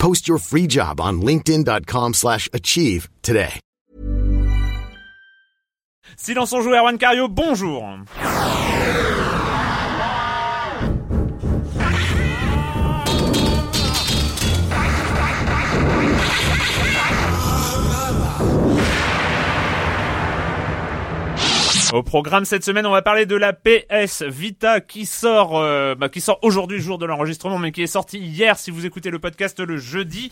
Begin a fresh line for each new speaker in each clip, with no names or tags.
Post your free job on linkedin.com/achieve slash achieve today.
Silence en joue, Erwan Cario, bonjour Au programme cette semaine, on va parler de la PS Vita qui sort, euh, bah, qui sort aujourd'hui, jour de l'enregistrement, mais qui est sorti hier si vous écoutez le podcast le jeudi.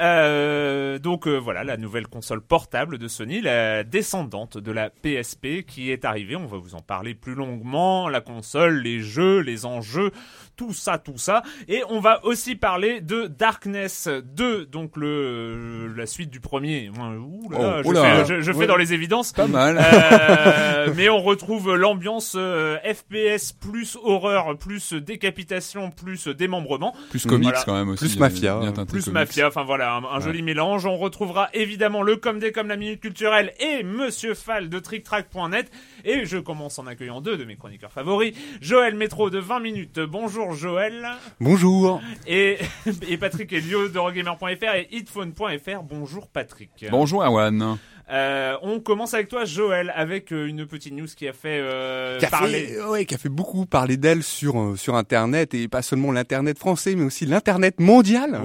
Euh, donc euh, voilà, la nouvelle console portable de Sony, la descendante de la PSP qui est arrivée. On va vous en parler plus longuement. La console, les jeux, les enjeux, tout ça, tout ça. Et on va aussi parler de Darkness 2, donc le la suite du premier. Ouh là
Oh,
je,
oula.
fais, je- je fais dans les évidences.
Pas mal.
Euh, mais on retrouve l'ambiance euh, FPS plus horreur plus décapitation plus démembrement
Plus comics
Voilà.
quand même aussi.
Plus
euh,
mafia.
plus
comics.
mafia enfin voilà un, un
Ouais.
joli mélange on retrouvera évidemment le comme des comme la minute culturelle et Monsieur Fall de TrickTrack.net et je commence en accueillant deux de mes chroniqueurs favoris Joël Métro de 20 minutes bonjour Joël
Bonjour.
et, et Patrick Elio de Rogamer.fr et hitphone.fr bonjour Patrick
Bonjour Erwan.
Euh, on commence avec toi Joël avec euh, une petite news qui a fait euh,
Qui a
parler
fait, ouais, qui a fait beaucoup parler d'elle sur euh, sur Internet et pas seulement l'internet français, mais aussi l'internet mondial.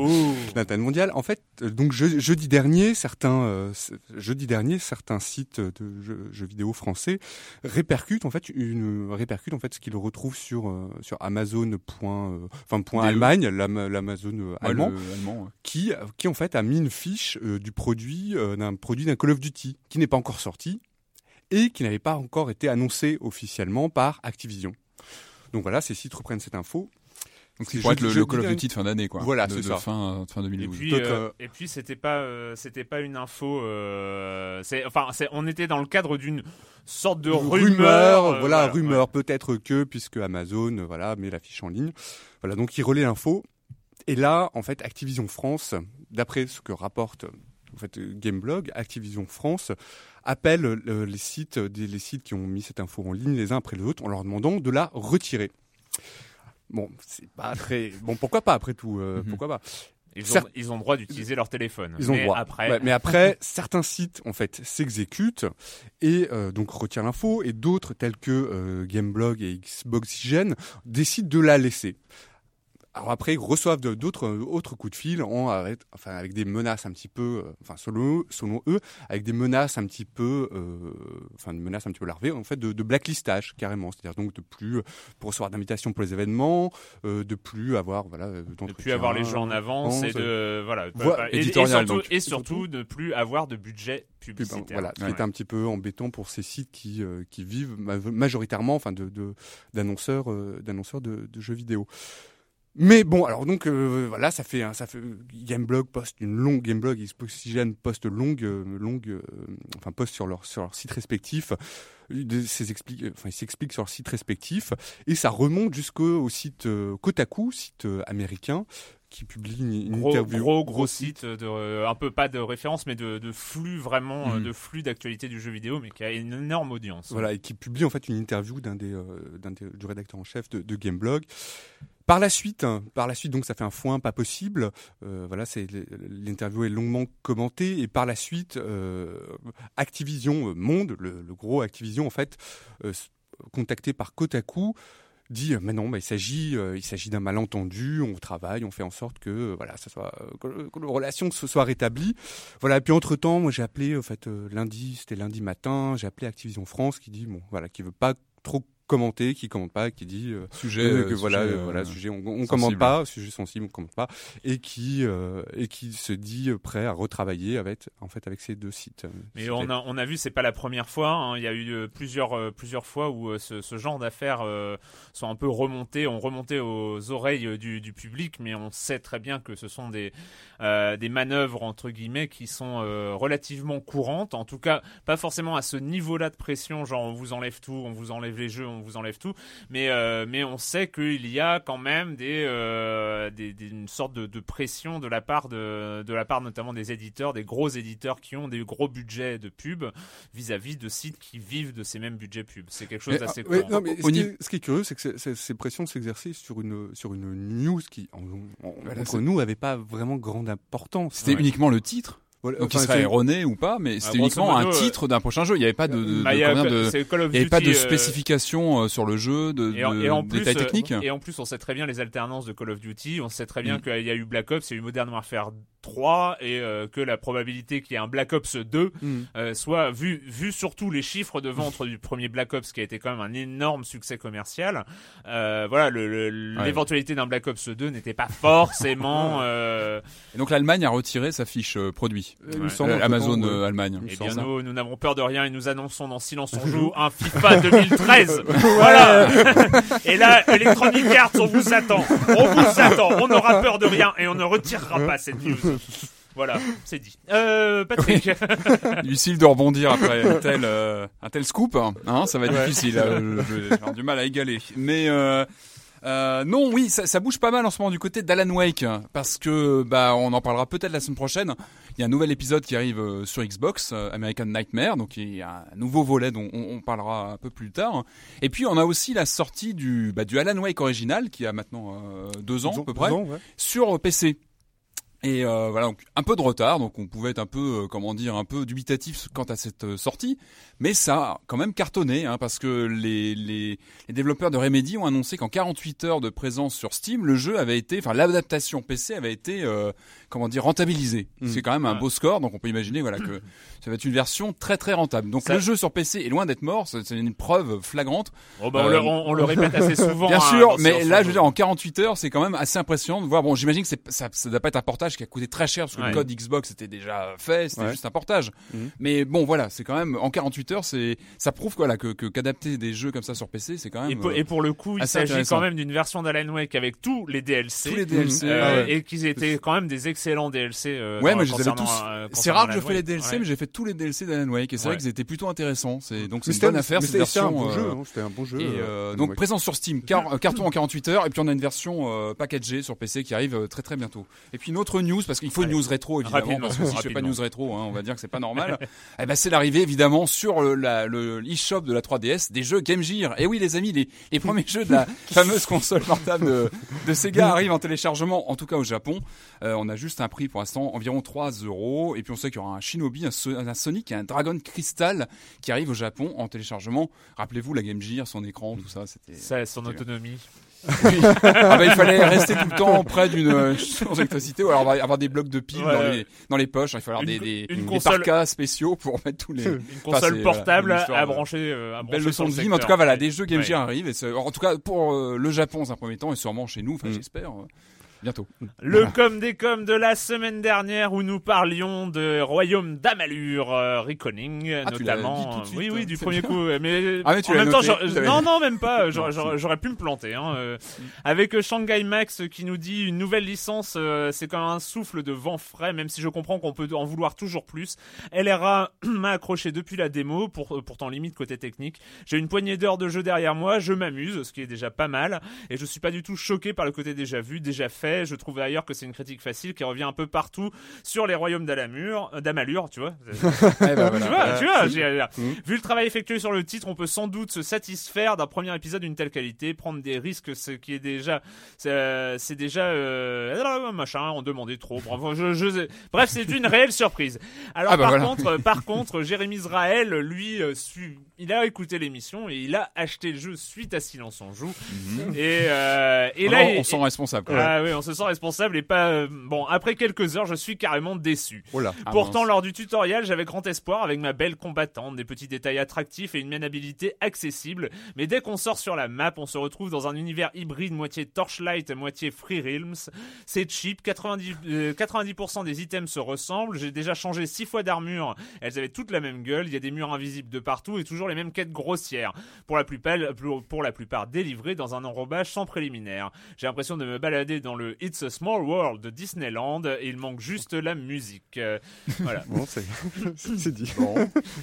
L'internet mondial. En fait, euh, donc je- jeudi dernier, certains euh, jeudi dernier, certains sites de jeux, jeux vidéo français répercutent en fait une répercutent en fait ce qu'ils retrouvent sur euh, sur Amazon. point, euh, Enfin, point. Allemagne, l'Am- l'Amazon euh, allemand.
le allemand, ouais.
qui, qui en fait a mis une fiche euh, du produit euh, d'un produit d'un Call of Duty qui n'est pas encore sorti et qui n'avait pas encore été annoncé officiellement par Activision. Donc voilà, ces sites reprennent cette info.
Donc c'est pour être le, le Call of Duty de fin d'année quoi.
Voilà,
de,
c'est
de
ça.
fin, euh, fin
Et
2012.
puis,
Donc,
euh,
euh,
et puis c'était pas, euh, c'était pas une info. Euh, c'est, enfin, c'est, on était dans le cadre d'une sorte de rumeur. euh,
voilà, rumeur peut-être que puisque Amazon, voilà, met la fiche en ligne. Voilà, donc il relaie l'info. Et là, en fait, Activision France, d'après ce que rapporte en fait euh, Gameblog, Activision France appelle euh, les sites, des, les sites qui ont mis cette info en ligne les uns après les autres en leur demandant de la retirer. Bon, c'est pas très bon. Pourquoi pas après tout euh,
Mhm.
Pourquoi pas
Ils ont, ils ont le droit d'utiliser leur téléphone.
Ils ont
mais
droit.
Après,
Ouais, mais après, certains sites en fait s'exécutent et euh, donc retirent l'info, et d'autres tels que euh, Gameblog et Xboxygen décident de la laisser. Alors après, ils reçoivent d'autres euh, autres coups de fil en arrête, enfin avec des menaces un petit peu, euh, enfin selon selon eux, avec des menaces un petit peu, euh, enfin des menaces un petit peu larvées en fait de, de blacklistage carrément, c'est-à-dire donc de plus euh, pour recevoir d'invitations pour les événements, euh, de plus avoir voilà
de plus avoir les gens en avance et de voilà.
Voilà,
et, et surtout,
donc.
et surtout de plus avoir de budget publicitaire.
voilà,
Ouais.
est un petit peu embêtant pour ces sites qui, euh, qui vivent ma- majoritairement enfin de, de- d'annonceurs euh, d'annonceurs de, de jeux vidéo. Mais bon, alors donc euh, voilà, ça fait un- ça fait Gameblog poste une longue Gameblog et poste longue euh, longue euh, enfin poste sur leur sur leur site respectif. De euh, enfin ils s'expliquent sur leur site respectif et ça remonte jusqu'au site euh, Kotaku, site euh, américain qui publie une, une
Gros,
interview
gros, gros site de, euh, un peu pas de référence, mais de, de flux vraiment, euh,
Mhm.
de flux d'actualité du jeu vidéo, mais qui a une énorme audience.
Voilà, et qui publie en fait une interview d'un des, euh, d'un des- du rédacteur en chef de, de Gameblog. Par la suite, hein, par la suite, donc ça fait un foin pas possible. Euh, voilà, c'est l'interview est longuement commentée et par la suite, euh, Activision Monde, le, gros Activision en fait, euh, contacté par Kotaku, dit mais non, mais il s'agit, il s'agit d'un malentendu. On travaille, on fait en sorte que voilà, ça soit que, la relation se soit rétablie. Voilà. Puis entre temps, moi j'ai appelé en fait lundi, c'était lundi matin, j'ai appelé Activision France qui dit bon voilà, qui veut pas trop commenter, qui commente pas, qui dit euh,
Sujet,
euh,
euh,
que voilà,
sujet,
euh, voilà, sujet, on, on commente pas, sujet sensible, on commente pas, et qui euh, et qui se dit prêt à retravailler avec en fait avec ces deux sites.
Mais on a, on a vu, c'est pas la première fois. hein. Il y a eu plusieurs, euh, plusieurs fois où euh, ce, ce genre d'affaires euh, sont un peu remontées, ont remonté aux oreilles du, du public, mais on sait très bien que ce sont des, euh, des manœuvres entre guillemets qui sont euh, relativement courantes. En tout cas, pas forcément à ce niveau-là de pression, genre on vous enlève tout, on vous enlève les jeux, on vous enlève tout. Mais, euh, mais on sait qu'il y a quand même des, euh, des, des- une sorte de, de pression de la part de, de la part notamment des éditeurs, des gros éditeurs qui ont des gros budgets de pub vis-à-vis de sites qui vivent de ces mêmes budgets pub. C'est quelque chose d'assez
ah, Ouais,
courant.
non, mais ce, qui est, ce qui est curieux, c'est que ces pressions s'exerçaient sur une sur une news qui en- en-
Voilà,
entre nous avait pas vraiment grande importance.
C'était
Ouais.
uniquement le titre.
Voilà,
Donc il serait
c'est-
erroné ou pas, mais c'était
grosso
uniquement
modo,
un titre d'un prochain jeu. Il n'y avait pas de, de,
Bah,
de
il y a-
combien de-
c'est Call of
il y avait pas de
Duty, euh,
spécification euh, sur le jeu, de,
Et en,
de
et en plus,
détails
euh,
techniques.
et en plus, on sait très bien les alternances de Call of Duty. On sait très bien
Mm.
qu'il y a eu Black Ops, il y a eu Modern Warfare 3, et euh, que la probabilité qu'il y ait un Black Ops 2
Hmm.
euh, soit vu, vu surtout les chiffres de vente du premier Black Ops qui a été quand même un énorme succès commercial. Euh, voilà, le- le-
Ouais.
l'éventualité d'un Black Ops 2 n'était pas forcément. euh,
Et donc l'Allemagne a retiré sa fiche euh, produit.
Euh,
Ouais.
Euh, Amazon
ouais.
euh, Allemagne.
eh bien, nous, nous n'avons peur de rien et nous annonçons dans Silence on joue un FIFA 2013. voilà. et là, Electronic Arts, on vous attend. On vous attend. On n'aura peur de rien et on ne retirera pas cette news. Voilà, c'est dit. Euh, Patrick.
Difficile de rebondir après un tel, euh, un tel scoop. Hein, ça va être difficile. euh, avoir du mal à égaler. Mais euh, euh, non, oui, ça, ça bouge pas mal en ce moment du côté d'Alan Wake parce que bah on en parlera peut-être la semaine prochaine. Il y a un nouvel épisode qui arrive euh, sur Xbox, euh, American Nightmare, donc il y a un nouveau volet dont on, on parlera un peu plus tard. Et puis on a aussi la sortie du bah, du Alan Wake original qui a maintenant euh, deux ans à peu près
ans, ouais.
sur PC. Et euh, voilà, donc un peu de retard, donc on pouvait être un peu, euh, comment dire, un peu dubitatif quant à cette euh, sortie, mais ça a quand même cartonné, hein, parce que les, les, les développeurs de Remedy ont annoncé qu'en 48 heures de présence sur Steam, le jeu avait été, enfin l'adaptation PC avait été, euh, comment dire, rentabilisée.
Mm.
C'est quand même un beau score, donc on peut imaginer, voilà, que ça va être une version très très rentable. Donc
Ça-
le jeu sur PC est loin d'être mort, c'est une preuve flagrante.
Bon, bah, on, le, on- on le répète assez souvent.
Bien
hein,
sûr, mais là, je veux dire, en 48 heures, c'est quand même assez impressionnant de voir. Bon, j'imagine que ça, ça doit pas être un portage qui a coûté très cher parce que
Ouais.
le code Xbox était déjà fait, c'était
Ouais.
juste un portage.
Mhm.
Mais bon, voilà, c'est quand même en 48 heures, c'est, ça prouve quoi là que, qu'adapter des jeux comme ça sur PC, c'est quand même
Et pour,
euh,
et pour le coup, il s'agit quand même d'une version d'Alan Wake avec tous les DLC.
tous les DLC.
euh,
ouais.
Et qu'ils étaient quand même des excellents DLC. euh,
Ouais, mais je les avais tous.
euh,
C'est rare que je fais les. DLC,
Ouais.
mais j'ai fait tous les DLC d'Alan Wake et c'est
Ouais.
vrai qu'ils étaient plutôt intéressants. C'est donc c'est une bonne affaire
mais
cette
c'était un
version.
bon jeu,
euh,
hein, c'était un bon jeu. Euh,
euh, donc présent sur Steam, car, euh, carton en 48 heures, et puis on a une version euh, packagée sur PC qui arrive euh, très très bientôt. Et puis une autre news, parce qu'il faut une news rétro évidemment,
Rapidement,
parce que si je fais pas news rétro, hein, on va dire que c'est pas normal. eh ben c'est l'arrivée évidemment sur le, eShop de la 3DS des jeux Game Gear. Et oui les amis, les, premiers jeux de la fameuse console portable de, Sega arrivent en téléchargement, en tout cas au Japon. Euh, on a juste un prix pour l'instant environ 3 euros, et puis on sait qu'il y aura un Shinobi, un, So- un Sonic et un Dragon Crystal qui arrive au Japon en téléchargement. Rappelez-vous la Game Gear, son écran, tout ça, c'était
son autonomie.
ah bah, il fallait rester tout le temps près d'une euh, source d'électricité ou alors avoir des blocs de piles
Ouais.
dans, les, dans les poches. Il fallait avoir des, des,
une
des
console-
parkas spéciaux pour mettre tous les.
Une
Enfin,
console portable
une histoire
à brancher. euh, à
Belle
brancher
leçon de vie, mais en tout cas voilà, des jeux Game
Ouais.
Gear arrivent. Et en tout cas pour euh, le Japon, c'est un premier temps, et sûrement chez nous. Enfin,
Mm.
j'espère. Euh, Bientôt.
Le com des com de la semaine dernière où nous parlions de Royaume d'Amalur, euh, Reckoning
Ah,
notamment.
suite,
oui, oui,
hein.
du premier
bien.
coup. euh, Mais,
Ah, mais tu
en même temps,
noté,
non, non, même pas. J'aurais- pu me planter. Hein. euh. Avec euh, Shanghai Max qui nous dit une nouvelle licence, euh, c'est comme un souffle de vent frais, même si je comprends qu'on peut en vouloir toujours plus. LRA m'a accroché depuis la démo, pour, pourtant limite côté technique. J'ai une poignée d'heures de jeu derrière moi, je m'amuse, ce qui est déjà pas mal, et je suis pas du tout choqué par le côté déjà vu, déjà fait. Je trouve d'ailleurs que c'est une critique facile qui revient un peu partout sur les royaumes d'Alamur, euh, d'Amalur, tu vois.
Eh ben, voilà.
Tu vois, tu vois, j'ai-
Mhm.
vu le travail effectué sur le titre, on peut sans doute se satisfaire d'un premier épisode d'une telle qualité, prendre des risques, ce qui est déjà, c'est euh, déjà, euh, ah, machin, on demandait trop. Bref, je, je- bref, c'est une réelle surprise. Alors
Ah bah
par
voilà.
contre, par contre, Jérémy Israël, lui, il a écouté l'émission et il a acheté le jeu suite à Silence on joue. Et, euh, et là,
Vraiment,
il-
on s'en responsable. Quand même.
ah oui, on se sent responsable et pas. euh, bon, après quelques heures, je suis carrément déçu.
Oh là.
Ah,
Pourtant,
mince.
lors du tutoriel, j'avais grand espoir avec ma belle combattante, des petits détails attractifs et une maniabilité accessible. Mais dès qu'on sort sur la map, on se retrouve dans un univers hybride moitié Torchlight, moitié Free Realms. C'est cheap, 90, euh, 90% des items se ressemblent. J'ai déjà changé 6 fois d'armure. Elles avaient toutes la même gueule. Il y a des murs invisibles de partout et toujours les mêmes quêtes grossières. Pour la plupart, pour- pour la plupart délivrées dans un enrobage sans préliminaire. J'ai l'impression de me balader dans le It's a Small World de Disneyland et il manque juste la musique. Euh, voilà.
Bon, c'est c'est dit.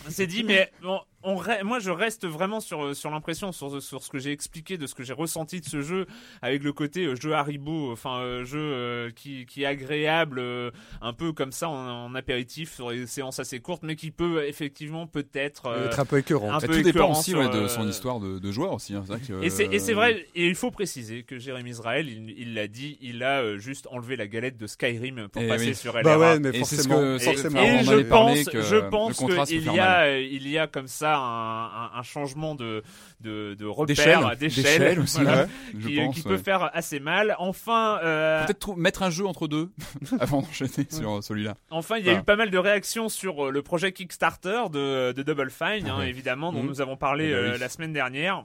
C'est dit, mais bon, on re- moi je reste vraiment sur, sur l'impression, sur, sur ce que j'ai expliqué, de ce que j'ai ressenti de ce jeu, avec le côté euh, jeu Haribo, enfin euh, jeu euh, qui, qui est agréable, euh, un peu comme ça en, en apéritif, sur des séances assez courtes, mais qui peut effectivement peut-être... euh,
Être un peu écœurant.
un
Ça
peu
tout dépend aussi
sur,
ouais, de
euh,
son histoire de, de joueur aussi. hein. C'est vrai que,
Et c'est, et c'est
euh,
vrai, et il faut préciser que Jérémy Israël, il il l'a dit, il a euh, juste enlevé la galette de Skyrim pour
Eh
passer
oui.
sur LRA.
Bah ouais, mais
Et c'est ce
forcément.
que-
forcément.
et je pense,
que
je pense qu'il y a,
mal.
euh, il y a comme ça un, un, un changement de de, de repère,
D'échelle. aussi,
voilà,
ouais, je
qui,
pense,
qui
ouais.
peut faire assez mal. Enfin, euh,
Peut-être mettre un jeu entre deux avant d'enchaîner sur euh, celui-là.
enfin, il y a
Voilà.
eu pas mal de réactions sur euh, le projet Kickstarter de, de Double Fine, hein,
Ah ouais.
évidemment, dont
Mhm.
nous avons parlé
Eh ben oui.
la semaine dernière.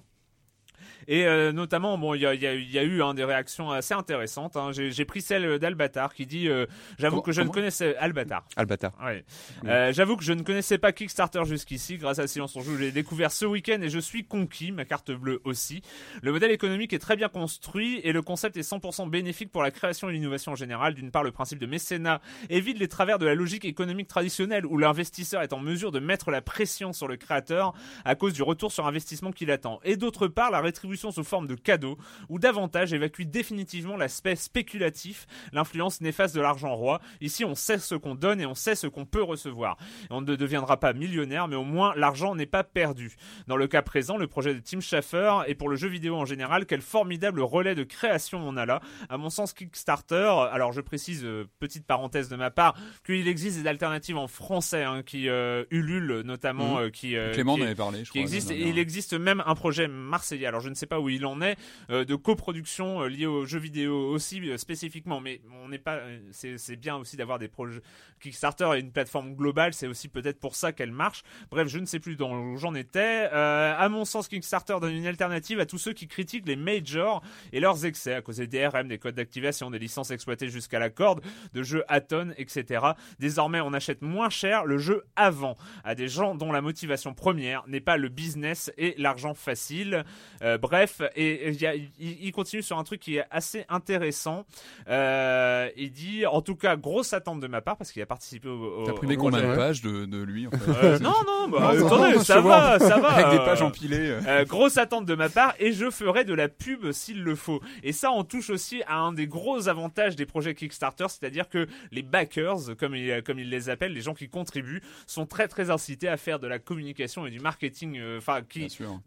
Et euh, notamment, bon, il y a, y a- y a eu hein, des réactions assez intéressantes. hein. J'ai pris celle d'Albatar qui dit euh, J'avoue que je ne connaissais Albatar.
Albatar.
Ouais.
Oui.
Euh, J'avoue que je ne connaissais pas Kickstarter jusqu'ici. Grâce à Silence on joue, j'ai découvert ce week-end et je suis conquis. Ma carte bleue aussi. Le modèle économique est très bien construit et le concept est 100% bénéfique pour la création et l'innovation en général. D'une part, le principe de mécénat évite les travers de la logique économique traditionnelle où l'investisseur est en mesure de mettre la pression sur le créateur à cause du retour sur investissement qu'il attend. Et d'autre part, la rétribution sous forme de cadeau ou davantage évacue définitivement l'aspect spéculatif, l'influence néfaste de l'argent roi. Ici, on sait ce qu'on donne et on sait ce qu'on peut recevoir. On ne deviendra pas millionnaire, mais au moins l'argent n'est pas perdu. Dans le cas présent, le projet de Tim Schafer et pour le jeu vidéo en général, quel formidable relais de création on a là. À mon sens, Kickstarter, alors je précise, euh, petite parenthèse de ma part, qu'il existe des alternatives en français hein, qui euh, ululent notamment,
Mhm.
euh, qui, euh,
Clément
qui-
en avait parlé, je
qui
crois.
existe. Et il existe même un projet marseillais. Alors je ne sais pas où il en est euh, de coproduction euh, liée aux jeux vidéo aussi euh, spécifiquement, mais on n'est pas. c'est bien aussi d'avoir des projets. Kickstarter est une plateforme globale, c'est aussi peut-être pour ça qu'elle marche. Bref, je ne sais plus où j'en étais. À mon sens, Kickstarter donne une alternative à tous ceux qui critiquent les majors et leurs excès à cause des DRM, des codes d'activation, des licences exploitées jusqu'à la corde, de jeux à tonnes, etc. Désormais, on achète moins cher le jeu avant à des gens dont la motivation première n'est pas le business et l'argent facile. Bref, et, et il il il continue sur un truc qui est assez intéressant. Euh, il dit, en tout cas, grosse attente de ma part parce qu'il a participé au. au
T'as imprimé
projet.
combien de pages de, de lui en fait
Euh, Non, non, bah,
Non,
attendez,
non,
ça va, ça va.
Avec des pages
euh,
empilées. euh.
euh, grosse attente de ma part et je ferai de la pub s'il le faut. Et ça, on touche aussi à un des gros avantages des projets Kickstarter, c'est-à-dire que les backers, comme ils, comme ils les appellent, les gens qui contribuent, sont très très incités à faire de la communication et du marketing. euh, Enfin, qui
Bien sûr.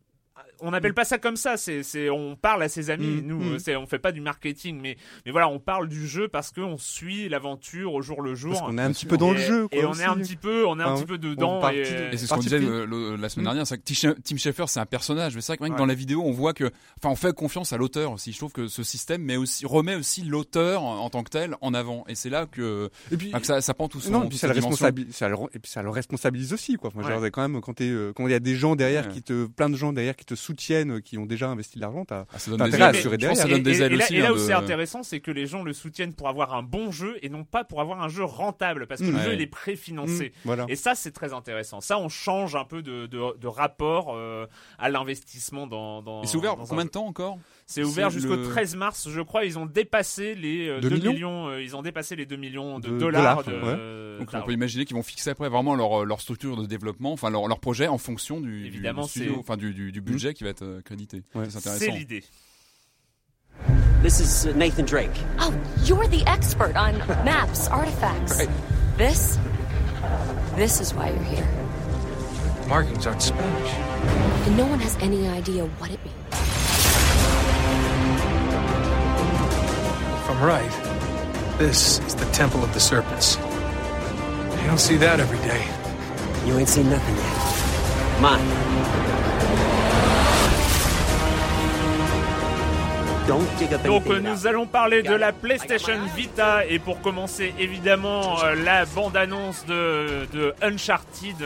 On n'appelle pas ça comme ça. C'est, c'est, on parle à ses amis.
Mm,
nous,
mm.
c'est, on fait pas du marketing, mais, mais voilà, on parle du jeu parce qu'on suit l'aventure au jour le jour.
Parce qu'on est un petit peu dans le
Et-
jeu.
Et
quoi,
on est un petit peu, on est un
Hein,
petit peu dedans. et-
de-
Et c'est ce qu'on disait
pris.
le- le- la semaine dernière, c'est que Tim Schafer c'est un personnage, mais c'est vrai que même
Ouais.
dans la vidéo on voit que, enfin on fait confiance à l'auteur aussi. Je trouve que ce système mais aussi remet aussi l'auteur en, tant que tel en avant, et c'est là que,
Et puis,
que ça, ça prend tout son.
non, et puis ça le, responsabilise, ça le- et puis ça le responsabilise aussi, quoi. Enfin,
Ouais.
quand même, quand t'es, euh, quand il y a des gens derrière
Ouais.
qui te, plein de gens derrière qui te soutiennent, qui ont déjà investi de l'argent, t'as
Ah,
intérêt à assurer
ça donne
Et-
des
et-
ailes
et là,
aussi.
et là
hein,
où
de-
c'est intéressant, c'est que les gens le soutiennent pour avoir un bon jeu et non pas pour avoir un jeu rentable, parce que le
Ouais.
jeu il est préfinancé.
Mm, voilà.
Et ça, c'est très intéressant. Ça, on change un peu de, de, de rapport euh, à l'investissement dans, dans.
Et c'est ouvert
dans
combien de temps encore?
C'est ouvert jusqu'au
le-
13 mars, je crois. Ils ont dépassé les euh,
2
2
millions
millions. euh, ils ont dépassé les 2 millions de,
De
dollars.
dollars,
de,
Donc on peut imaginer qu'ils vont fixer après vraiment leur, leur structure de développement, enfin leur, leur projet en fonction du, du-
Évidemment,
du studio,
c'est-
enfin du, du, du budget qui va être euh, crédité.
Ouais.
C'est
l'idée.
This is uh, Nathan Drake.
Oh, you're the expert on maps, artifacts.
Right.
This? This is why you're here.
Markings aren't Spanish.
And no one has any idea what it means.
Right, this is the Temple of the Serpents. You don't see that every day.
You ain't seen nothing yet. Up
Donc euh, nous allons parler de la PlayStation Vita et pour commencer évidemment euh, la bande-annonce de, de Uncharted.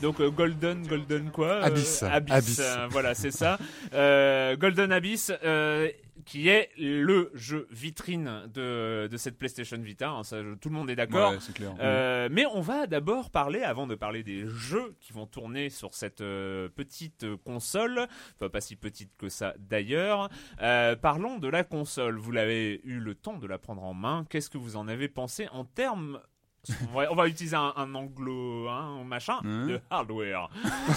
Donc euh, Golden, Golden quoi euh,
Abyss.
Abyss,
Abyss.
euh, voilà c'est ça. Euh, Golden Abyss, euh, qui est le jeu vitrine de, de cette PlayStation Vita. hein, ça, je- tout le monde est d'accord.
Ouais, c'est clair.
Euh, mais on va d'abord parler, avant de parler des jeux qui vont tourner sur cette euh, petite console, enfin pas si petite que ça d'ailleurs, euh, parlons de la console. Vous l'avez eu le temps de la prendre en main. Qu'est-ce que vous en avez pensé en termes on va, on va utiliser un, un anglo, hein, un machin,
Hein
de hardware.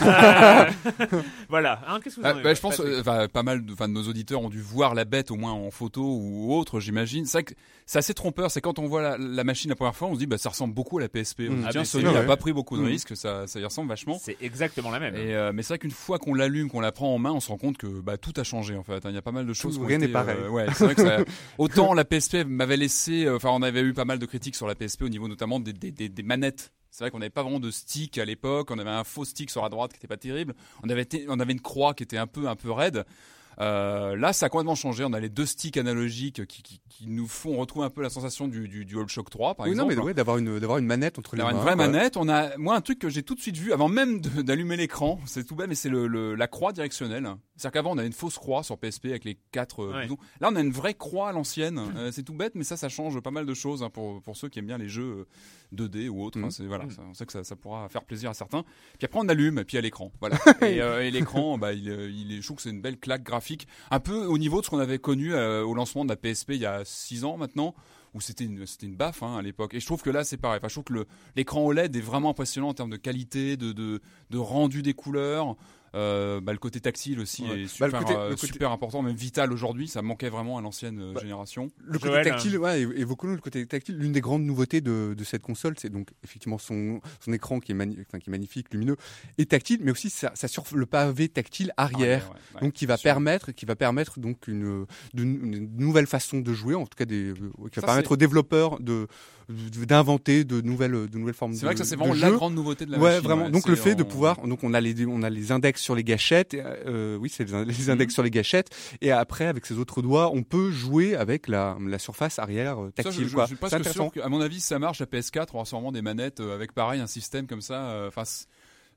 Euh, voilà. Hein, Qu'est-ce que vous en
Ah,
avez
bah, je pense, euh, pas mal de, nos auditeurs ont dû voir la bête au moins en photo ou autre, j'imagine. C'est vrai que c'est assez trompeur. C'est quand on voit la, la machine la première fois, on se dit, bah, ça ressemble beaucoup à la PSP. On se
Mm.
dit,
Ah,
tiens, Sony n'a
ouais.
pas pris beaucoup de
Mm.
risques, ça, ça y ressemble vachement.
c'est exactement la même.
Et euh, mais c'est vrai qu'une fois qu'on l'allume, qu'on la prend en main, on se rend compte que bah, tout a changé en fait. Il y a pas mal de choses. ont
rien n'est pareil.
euh, ouais, c'est vrai que ça, autant la PSP m'avait laissé. euh, Enfin, on avait eu pas mal de critiques sur la PSP au niveau notamment des, manettes. C'est vrai qu'on n'avait pas vraiment de stick à l'époque. On avait un faux stick sur la droite qui était pas terrible. On avait on avait une croix qui était un peu un peu raide. Euh, là, ça a complètement changé. On a les deux sticks analogiques qui, qui, qui nous font retrouver un peu la sensation du, du DualShock 3, par
Oui, non,
exemple.
mais ouais, d'avoir une, d'avoir une manette entre les mains.
D'avoir une vraie
quoi.
manette, on a moi un truc que j'ai tout de suite vu avant même de- d'allumer l'écran, c'est tout bête mais c'est le, le- la croix directionnelle. C'est-à-dire qu'avant on avait une fausse croix sur PSP avec les quatre euh,
Ouais.
boutons. Là on a une vraie croix à l'ancienne. Euh, c'est tout bête mais ça ça change pas mal de choses hein, pour pour ceux qui aiment bien les jeux euh, 2D ou autres.
Mhm.
hein. c'est voilà, ça- on sait que ça, ça pourra faire plaisir à certains. Puis après on allume et puis a l'écran. Voilà. et euh, et l'écran bah il, euh, il je trouve que c'est une belle claque graphique un peu au niveau de ce qu'on avait connu euh, au lancement de la PSP il y a 6 ans maintenant où c'était une c'était une baffe hein, à l'époque et je trouve que là c'est pareil enfin, je trouve que l'écran OLED est vraiment impressionnant en termes de qualité de de, de rendu des couleurs euh, bah, le côté tactile aussi
Ouais.
est
Bah,
super,
le côté-
euh,
le côté-
super important même vital aujourd'hui ça manquait vraiment à l'ancienne euh,
Bah,
génération
Le côté
Joël,
tactile, ouais, évo- évoquons-le, le côté tactile. L'une des grandes nouveautés de, de cette console, c'est donc effectivement son, son écran qui est, mani- enfin, qui est magnifique, lumineux et tactile, mais aussi ça, ça sur le pavé tactile arrière.
Ah, ouais, ouais,
donc qui va
sûr.
permettre, qui va permettre donc une, de- une nouvelle façon de jouer, en tout cas des, euh, qui va
Ça,
permettre aux développeurs de- d'inventer de nouvelles de nouvelles formes.
c'est vrai
de-
que ça c'est vraiment la
jeu.
grande nouveauté de la
ouais,
machine
vraiment.
ouais.
Donc le fait de pouvoir, donc on a les on a les index sur les gâchettes, et, euh, oui c'est les, les index
Mhm.
sur les gâchettes, et après avec ses autres doigts, on peut jouer avec la, la surface arrière euh,
Ça,
tactile.
je, je-
quoi.
je suis
intéressant.
sûr qu'à mon avis, ça marche à PS4, on aura sûrement des manettes euh, avec pareil un système comme ça. euh, Enfin, c-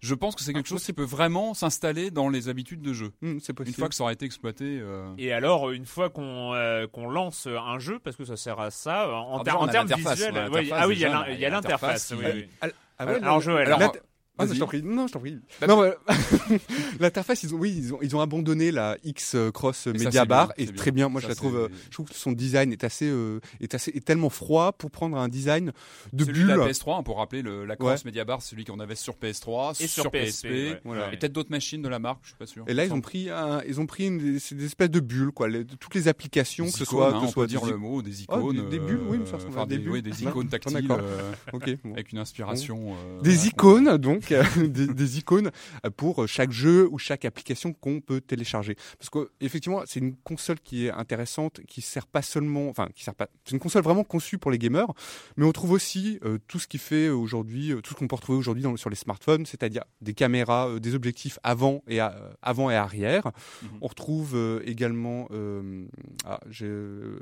je pense que c'est quelque chose qui peut vraiment s'installer dans les habitudes de jeu.
C'est
Une fois que ça aura été exploité. euh,
Et alors, une fois qu'on euh, qu'on lance un jeu, parce que ça sert à ça, en,
Alors
ter-
déjà,
en
on a
termes visuels, ah oui, il y a l'interface. oui, oui.
Ah, ah
Alors,
non,
Joël,
alors,
l'inter- Ah, je t'en prie. Non, je t'en prie.
Bah,
non, voilà. l'interface, ils ont, oui, ils ont, ils ont abandonné la X euh, Cross
Et ça,
Media
c'est
Bar
bien,
et très bien. Moi,
Ça,
je la trouve, je trouve que son design est assez, euh, est assez, est tellement froid pour prendre un design de
Celui de
bulle.
la PS3, hein, pour rappeler le, la Cross
Ouais.
Media Bar, c'est celui qu'on avait sur PS3,
Et sur PSP. ouais.
voilà.
et peut-être d'autres machines de la marque, je suis pas sûr.
Et là, ils ont pris, un, ils ont pris une, c'est des espèces de bulles, quoi. Les- toutes les applications,
Des
que ce
icônes,
soit,
hein,
que
on
soit
peut dire
des-
le mot, des
Oh,
icônes.
des- bulles, oui, ça
enfin,
des
icônes tactiles,
d'accord. Ok. bon.
avec une inspiration. euh,
des icônes donc euh, des, des icônes euh, pour chaque jeu ou chaque application qu'on peut télécharger parce que effectivement c'est une console qui est intéressante qui sert pas seulement enfin qui sert pas c'est une console vraiment conçue pour les gamers mais on trouve aussi euh, tout ce qui fait aujourd'hui euh, tout ce qu'on peut retrouver aujourd'hui sur les smartphones c'est-à-dire des caméras euh, des objectifs avant et à- euh, avant et arrière
Mhm.
on retrouve euh, également euh, ah j'ai euh,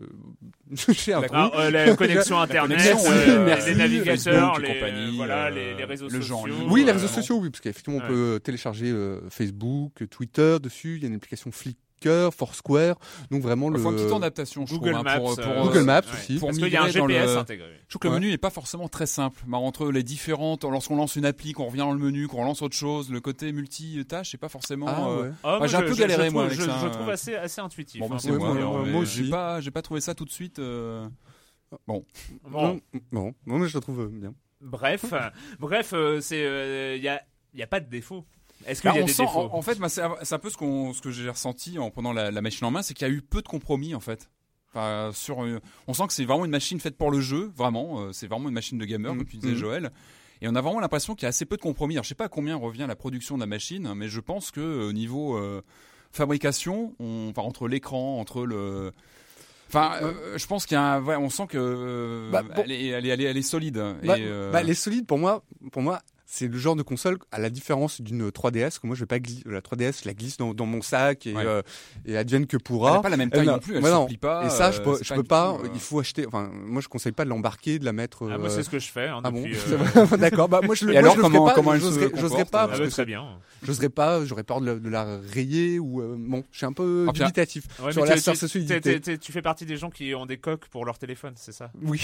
un
La-
trou.
Ah, euh, la connexion internet, euh, les navigateurs, les,
compagnie,
voilà,
euh,
les, les réseaux
le
sociaux.
Oui,
euh,
réseaux
non.
sociaux, oui, parce qu'effectivement,
Ouais.
on peut télécharger euh, Facebook, Twitter dessus. Il y a une application Flickr, Foursquare. Donc vraiment
Il
le.
faut un petit temps d'adaptation, je
Google
trouve, hein,
Maps.
pour, pour,
euh,
Google Maps
ouais.
aussi.
Pour
Parce qu'il y a un GPS
le-
intégré.
Je trouve que le menu n'est pas forcément très simple. Bah, entre les différentes, lorsqu'on lance une appli, qu'on revient dans le menu, qu'on lance autre chose, le côté multi-tâche, c'est pas forcément.
Ah,
euh,
ouais.
Ah, moi,
j'ai un peu
je-
galéré,
je
moi,
trouve-
avec
je,
ça,
je trouve
euh.
assez, assez intuitif.
Bon, bah,
hein,
Ouais,
moi,
moi, moi.
J'ai pas, j'ai pas trouvé ça tout de suite. euh, Bon,
Bon,
non, mais je la trouve euh, bien.
Bref, euh, bref, euh, c'est, il y a, y a pas de défaut. Est-ce qu'il
Bah,
y a
on
des
sent,
défauts
en, en fait, moi, c'est un peu ce, qu'on, ce que j'ai ressenti en prenant la, la machine en main, c'est qu'il y a eu peu de compromis en fait. Enfin, sur, euh, on sent que c'est vraiment une machine faite pour le jeu, vraiment. euh, c'est vraiment une machine de gamer, comme tu disais,
Mhm.
Joël. Et on a vraiment l'impression qu'il y a assez peu de compromis. Alors, je sais pas à combien revient la production de la machine, mais je pense que euh, au niveau euh, fabrication, on, enfin, entre l'écran, entre le Enfin, euh, je pense qu'il y a un, ouais, on sent que euh,
Bah, bon.
elle, est, elle, est, elle est- elle est solide.
Bah,
et, euh,
bah, les solides, pour moi, pour moi, c'est le genre de console, à la différence d'une 3DS, que moi je vais pas glisser, la 3DS, je la glisse dans, dans mon sac et,
Ouais.
euh, et advienne que
elle
pourra.
n'a pas la même taille
Elle
non plus. Elle
Ouais,
se
non.
pas.
et ça, je
euh,
peux,
c'est
je peux pas,
euh,
il faut acheter, enfin, moi je conseille pas de l'embarquer, de la mettre.
Ah, moi, c'est ce que je fais. Hein,
ah bon, c'est
euh,
d'accord. Bah moi je le,
Et
moi,
alors,
je
comment-
pas,
comment elle
j'oserais-
se comporte,
pas
Ah,
parce
bah,
que
très bien.
j'oserais pas, j'aurais peur de la, de la rayer ou euh, bon, je suis un peu
Ah,
dubitatif
Ouais,
sur la
tu-
sur
tu- fais partie des gens qui ont des coques pour leur téléphone, c'est ça?
Oui.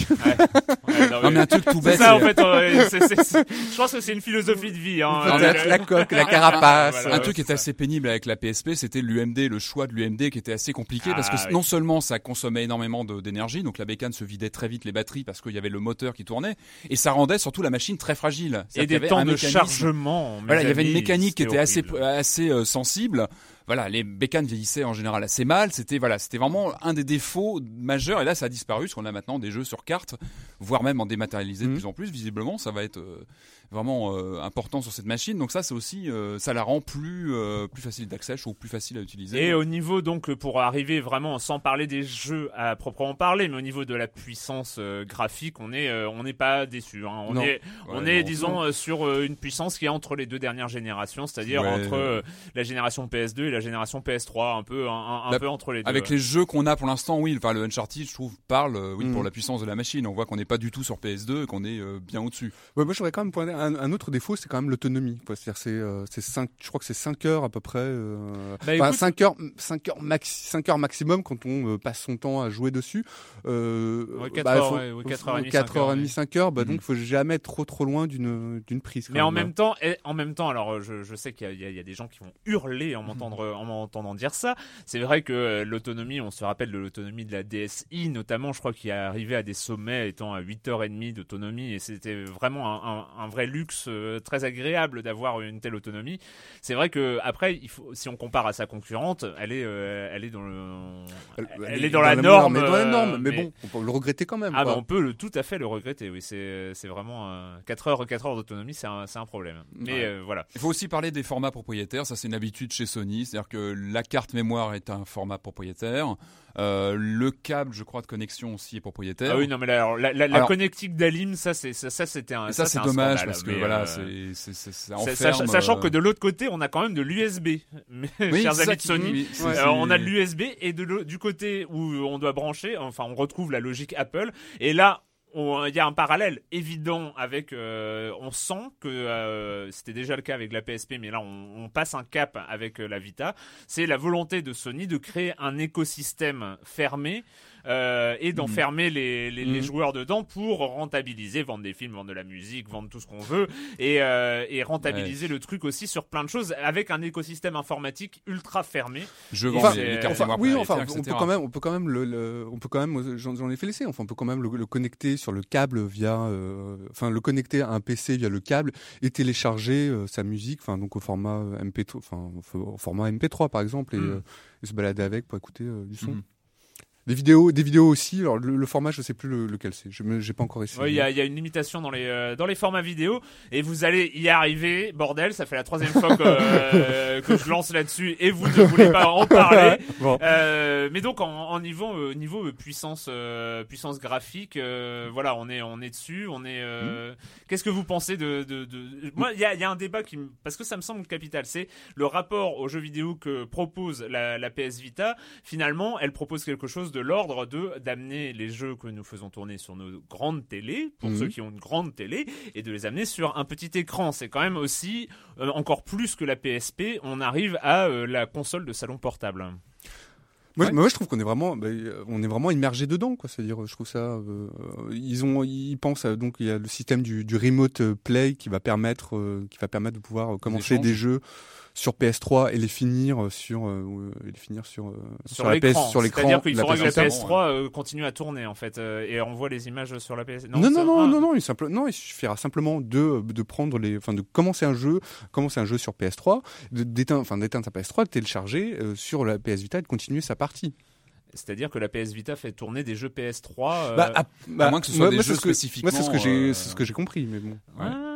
Non,
mais un truc tout
C'est
bête.
ça, en
c'est-
fait. c'est- c'est- c'est- Je pense que c'est une philosophie de vie. Hein,
Peut-être
Euh,
la coque, la carapace.
voilà.
un truc qui était assez pénible avec la PSP, c'était l'UMD, le choix de l'UMD qui était assez compliqué parce que
Ah, oui.
non seulement ça consommait énormément d'énergie, donc la bécane se vidait très vite les batteries parce qu'il y avait le moteur qui tournait, et ça rendait surtout la machine très fragile.
Et des temps de
mécanisme-
chargement.
Voilà, il y avait une mécanique qui était assez assez euh, sensible. Voilà, les bécanes vieillissaient en général assez mal. C'était voilà, c'était vraiment un des défauts majeurs. Et là, ça a disparu parce qu'on a maintenant des jeux sur carte, voire même en dématérialisé de
Mhm.
plus en plus. Visiblement, ça va être euh, vraiment euh, important sur cette machine. Donc ça, c'est aussi, euh, ça la rend plus euh, plus facile d'accès, je trouve plus facile à utiliser.
Et au niveau donc pour arriver vraiment sans parler des jeux à proprement parler, mais au niveau de la puissance euh, graphique, on est euh, on n'est pas déçu. hein. On
Non.
est
Ouais,
on est
non,
disons sur euh, une puissance qui est entre les deux dernières générations, c'est-à-dire
Ouais.
entre euh, la génération PS2 et la génération PS3, un peu un, un- un peu entre les deux.
Avec les jeux qu'on a pour l'instant, oui, enfin le Uncharted, je trouve, parle, oui, pour la puissance de la machine. On voit qu'on n'est pas du tout sur PS2, et qu'on est euh, bien au-dessus.
Ouais, moi, j'aurais quand même pointé un, un autre défaut, c'est quand même l'autonomie. C'est-à-dire, c'est, euh, cinq, je crois que c'est 5 heures à peu près. Euh,
Bah, écoute-
5 heures, 5 heures, maxi, 5 heures maximum quand on euh, passe son temps à jouer dessus. Euh,
Ouais, quatre
bah,
heures,
faut-
ouais, ouais, quatre
faut-
heures et demie,
quatre
cinq heures,
heures et demie,
ouais.
5 heures. Bah,
Mhm.
donc, il faut jamais être trop trop loin d'une d'une prise.
Mais en
même.
même temps, et en même temps, alors euh, je, je sais qu'il y, y a- des gens qui vont hurler en m'entendre en m'entendant dire ça. C'est vrai que euh, l'autonomie, on se rappelle de l'autonomie de la DSi, notamment, je crois qu'il est arrivé à des sommets étant à 8h30 d'autonomie, et c'était vraiment un, un- un vrai luxe euh, très agréable d'avoir une telle autonomie. C'est vrai que après, il faut, si on compare à sa concurrente, elle est, euh, elle est dans le, elle, est dans, la norme,
mais dans la
euh,
norme. Mais, bon, on peut le regretter quand même.
Ah
quoi.
bah on peut le, tout à fait le regretter, oui, c'est c'est vraiment euh, 4 heures 4 heures d'autonomie, c'est un, c'est un problème. Mais
Ouais.
euh, voilà.
Il faut aussi parler des formats propriétaires. Ça, c'est une habitude chez Sony. C'est-à-dire que la carte mémoire est un format propriétaire. Euh, le câble, je crois, de connexion aussi est propriétaire.
Ah oui, non mais là, alors, la, la, connectique d'Alim, ça c'est ça, ça, c'était un
ça, c'est dommage
scandale,
parce que voilà,
euh,
c'est, ça enferme,
sachant
euh,
que de l'autre côté, on a quand même de l'USB. Mais
oui,
chers amis de Sony,
oui,
on a de l'USB et de du côté où on doit brancher, enfin on retrouve la logique Apple. Et là, il y a un parallèle évident avec. euh, on sent que euh, c'était déjà le cas avec la PSP, mais là on, on passe un cap avec euh, la Vita. C'est la volonté de Sony de créer un écosystème fermé. Euh, et d'enfermer les, les, les
Mhm.
joueurs dedans pour rentabiliser, vendre des films, vendre de la musique, vendre tout ce qu'on veut et, euh, et rentabiliser le truc aussi sur plein de choses avec un écosystème informatique ultra fermé.
je vends
Enfin,
les, les cartes
enfin,
mémoire
oui, enfin, on peut quand même, on peut quand même le, le- on peut quand même, j'en j'en ai fait l'essai. Enfin, on peut quand même le, le connecter sur le câble via, euh, enfin, le connecter à un PC via le câble et télécharger euh, sa musique, enfin, donc au format euh, MP3, enfin, au format MP3 par exemple, et,
Mm.
euh, et se balader avec pour écouter euh, du son. Des vidéos, des vidéos aussi. Alors le, le format, je sais plus le- lequel c'est. Je j'ai pas encore essayé.
Ouais, Il y, a, il y a une limitation dans les, euh, dans les formats vidéo et vous allez y arriver. Bordel, ça fait la troisième fois que, euh, que je lance là-dessus et vous ne voulez pas en parler.
Bon.
Euh, mais donc en, en niveau, niveau puissance, puissance graphique, voilà, on est, on est dessus. On est. euh, Qu'est-ce que vous pensez de, de, de... Moi, il y a, y a un débat qui, parce que ça me semble capital, c'est le rapport aux jeux vidéo que propose la, la PS Vita. Finalement, elle propose quelque chose de de l'ordre de d'amener les jeux que nous faisons tourner sur nos grandes télés, pour
Mhm.
ceux qui ont une grande télé, et de les amener sur un petit écran. C'est quand même aussi, euh, encore plus que la PSP, on arrive à euh, la console de salon portable.
Moi,
Ouais.
moi, je trouve qu'on est vraiment, bah, euh, on est vraiment immergé dedans, quoi. C'est-à-dire, je trouve ça, euh, ils ont, ils pensent à- donc il y a le système du, du remote play qui va permettre, euh, qui va permettre de pouvoir commencer des jeux sur PS3 et les finir euh, sur, euh, et les finir sur, euh,
Sur,
la
l'écran.
PS, sur l'écran.
C'est-à-dire qu'il faudra que la
PlayStation.
PS3 euh, continue à tourner, en fait, euh, et envoie les images sur la PS.
Non, non, non,
ah.
non, non, il simple, non, il suffira simplement de, de prendre les, enfin, de commencer un jeu, commencer un jeu sur PS3, de- d'éteindre, enfin, d'éteindre sa PS3, de télécharger euh, sur la PS Vita et de continuer sa partie.
C'est-à-dire que la PS Vita fait tourner des jeux PS3. euh,
Bah, à, bah,
moins que ce soit des
moi,
jeux
c'est ce que-
spécifiquement,
Moi, c'est ce que j'ai,
euh,
c'est ce que j'ai compris, mais bon.
Ah,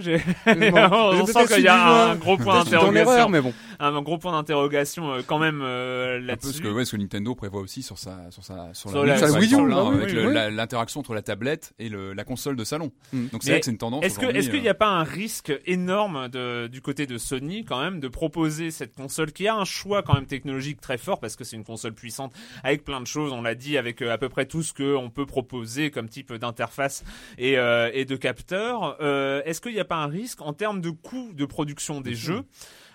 j'ai- on sent qu'il y a
suivi,
un gros point d'interrogation.
l'erreur, mais bon.
Un gros point d'interrogation euh, quand même euh,
Un peu
là-dessus.
ce que, ouais, ce que Nintendo prévoit aussi sur sa, sur sa, sur
Sur
la,
la-
Wii,
U,
hein, avec
oui, oui.
l'interaction entre la tablette et le, la console de salon.
Mm.
Donc c'est vrai que c'est une tendance.
Est-ce que
aujourd'hui,
est-ce qu'il n'y
euh,
a pas un risque énorme de, du côté de Sony quand même de proposer cette console qui a un choix quand même technologique très fort parce que c'est une console puissante avec plein de choses, on l'a dit, avec euh, à peu près tout ce qu'on peut proposer comme type d'interface et, euh, et de capteurs. Euh, Est-ce qu'il n'y a pas un risque en termes de coûts de production des jeux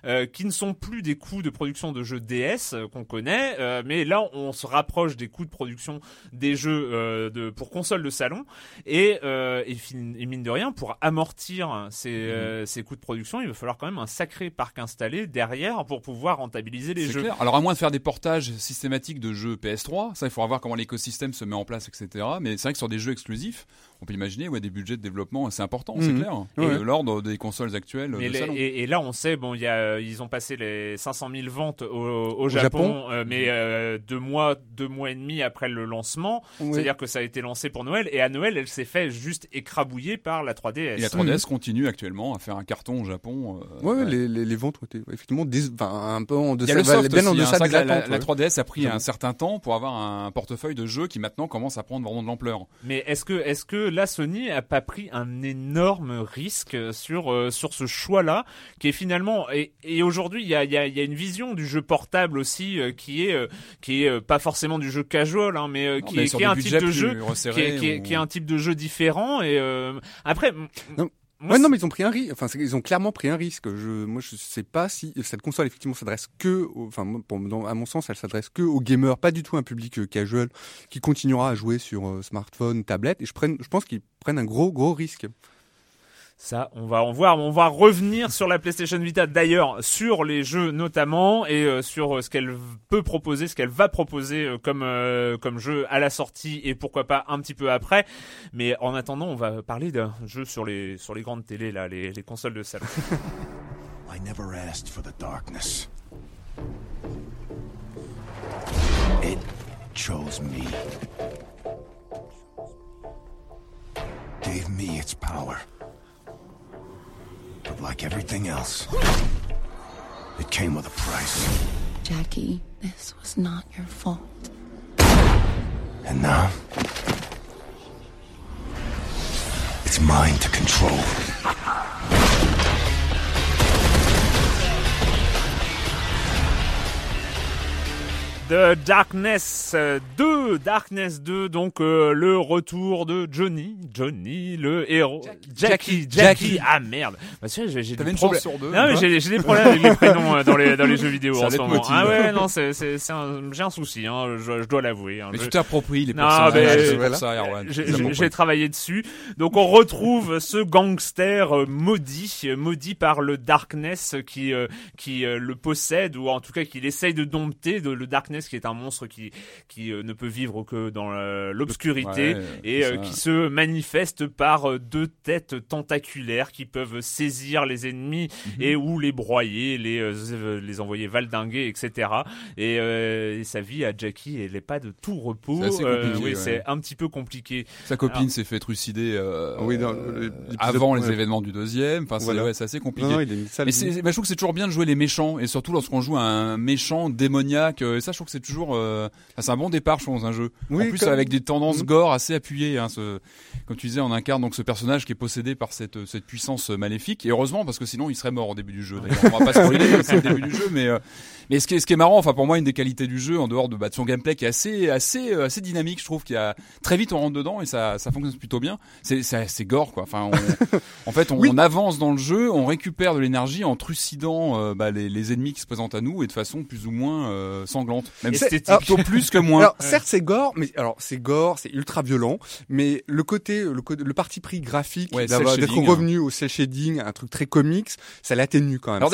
euh, qui ne sont plus des coûts de production de jeux DS euh, qu'on connaît, euh, mais là on se rapproche des coûts de production des jeux de, pour console de salon et, et, mine de rien pour amortir ces,
Mhm.
euh, ces coûts de production, il va falloir quand même un sacré parc installé derrière pour pouvoir rentabiliser les jeux.
clair. Alors à moins de faire des portages systématiques de jeux PS3, ça il faudra voir comment l'écosystème se met en place, etc. Mais c'est vrai que sur des jeux exclusifs, on peut imaginer ouais, des budgets de développement assez importants, c'est
Mhm.
clair.
Ouais.
Et de l'ordre des consoles actuelles
Mais
de
les-
salon.
et, et là, on sait, bon, il y a, euh, ils ont passé les 500 000 ventes au, au
Japon.
Japon, euh, mais euh, deux mois, deux mois et demi après le lancement.
Oui.
C'est-à-dire que ça a été lancé pour Noël, et à Noël, elle s'est fait juste écrabouiller par la 3DS.
Et la 3DS continue actuellement à faire un carton au Japon. euh,
Ouais. Les, les, les ventes ont été effectivement des, un peu en deçà, bien en
hein.
deçà
vrai
des
la, la-
attentes.
la
ouais.
3DS a pris un certain temps pour avoir un portefeuille de jeux qui maintenant commence à prendre vraiment de l'ampleur.
Mais est-ce que, est-ce que la Sony a pas pris un énorme risque sur euh, sur ce choix-là, qui est finalement et, et aujourd'hui il y a, il y, a, il y a une vision du jeu portable aussi euh, qui est euh, qui est euh, pas forcément du jeu casual, hein, mais euh,
Non,
qui
mais
est qui est un type de jeu qui est, qui, est,
ou-
qui est un type de jeu différent et euh, après.
Non.
Moi,
Ouais, non, mais ils ont pris un risque. Enfin, ils ont clairement pris un risque. Je, moi, je sais pas si cette console effectivement s'adresse que, aux- enfin, moi, pour, dans- à mon sens, elle s'adresse que aux gamers, pas du tout un public euh, casual qui continuera à jouer sur euh, smartphone, tablette. Et je prenne, je pense qu'ils prennent un gros, gros risque.
Ça, on va en voir. On va revenir sur la PlayStation Vita d'ailleurs, sur les jeux notamment et euh, sur euh, ce qu'elle peut proposer, ce qu'elle va proposer euh, comme comme jeu à la sortie et pourquoi pas un petit peu après. Mais en attendant, on va parler d'un jeu sur les sur les grandes télés là, les, les consoles de salon.
I never asked for the darkness. It chose me. Gave me its power. But like everything else, it came with a price.
Jackie, this was not your fault.
And now, it's mine to control.
The Darkness euh, 2, Darkness 2, donc euh, le retour de Johnny, Johnny, le héros, Jackie, Jackie,
Jackie.
ah merde, bah, tu sais, j'ai des problèmes.
chance sur deux.
Non, j'ai des problèmes avec les prénoms euh, dans les dans les jeux vidéo en ce moment.
motive.
Ah ouais, non, c'est c'est c'est un- j'ai un souci, hein, je, je dois l'avouer. hein.
Mais
Je-
tu t'appropries les
Non,
personnages. Erwan.
j'ai- travaillé dessus. Donc on retrouve ce gangster euh, maudit, euh, maudit par le Darkness qui euh, qui euh, le possède ou en tout cas qu'il essaye de dompter. De, le Darkness qui est un monstre qui qui euh, ne peut vivre que dans euh, l'obscurité
Ouais,
et euh, qui se manifeste par euh, deux têtes tentaculaires qui peuvent saisir les ennemis
Mhm.
et ou les broyer, les euh, les envoyer valdinguer, etc. Et, euh, et sa vie à Jackie, elle n'est pas de tout repos.
C'est assez
Euh,
compliqué,
oui,
ouais.
c'est un petit peu compliqué.
Sa copine s'est fait trucider euh,
Oui, dans
euh,
l'épisode-
avant les
ouais.
événements du deuxième. Enfin, c'est
Voilà.
ouais, c'est assez compliqué.
Non, non, il est une sale
Mais bah, je trouve que c'est toujours bien de jouer les méchants et surtout lorsqu'on joue un méchant démoniaque. Et ça, je trouve trouve que c'est toujours, euh, c'est un bon départ, je pense, un jeu.
Oui,
en plus,
comme-
avec des tendances
Mhm.
gore assez appuyées. Hein, ce, comme tu disais, on incarne donc ce personnage qui est possédé par cette cette puissance maléfique. Et heureusement, parce que sinon, il serait mort au début du jeu. On va pas spoiler, c'est le début du jeu, mais euh, mais ce qui est ce qui est marrant, enfin pour moi, une des qualités du jeu, en dehors de, bah, de son gameplay qui est assez assez euh, assez dynamique, je trouve qu'il y a très vite on rentre dedans et ça ça fonctionne plutôt bien. C'est c'est gore quoi. Enfin, on, en fait, on,
Oui.
on avance dans le jeu, on récupère de l'énergie en trucidant euh, bah, les, les ennemis qui se présentent à nous et de façon plus ou moins euh, sanglante, même esthétique,
alors-
plutôt plus que moins.
Alors certes c'est gore, mais alors c'est gore, c'est ultra violent, mais le côté, le, le parti pris graphique
Ouais,
d'être
shading,
revenu au cel shading, un truc très comics, ça l'atténue quand même.
Alors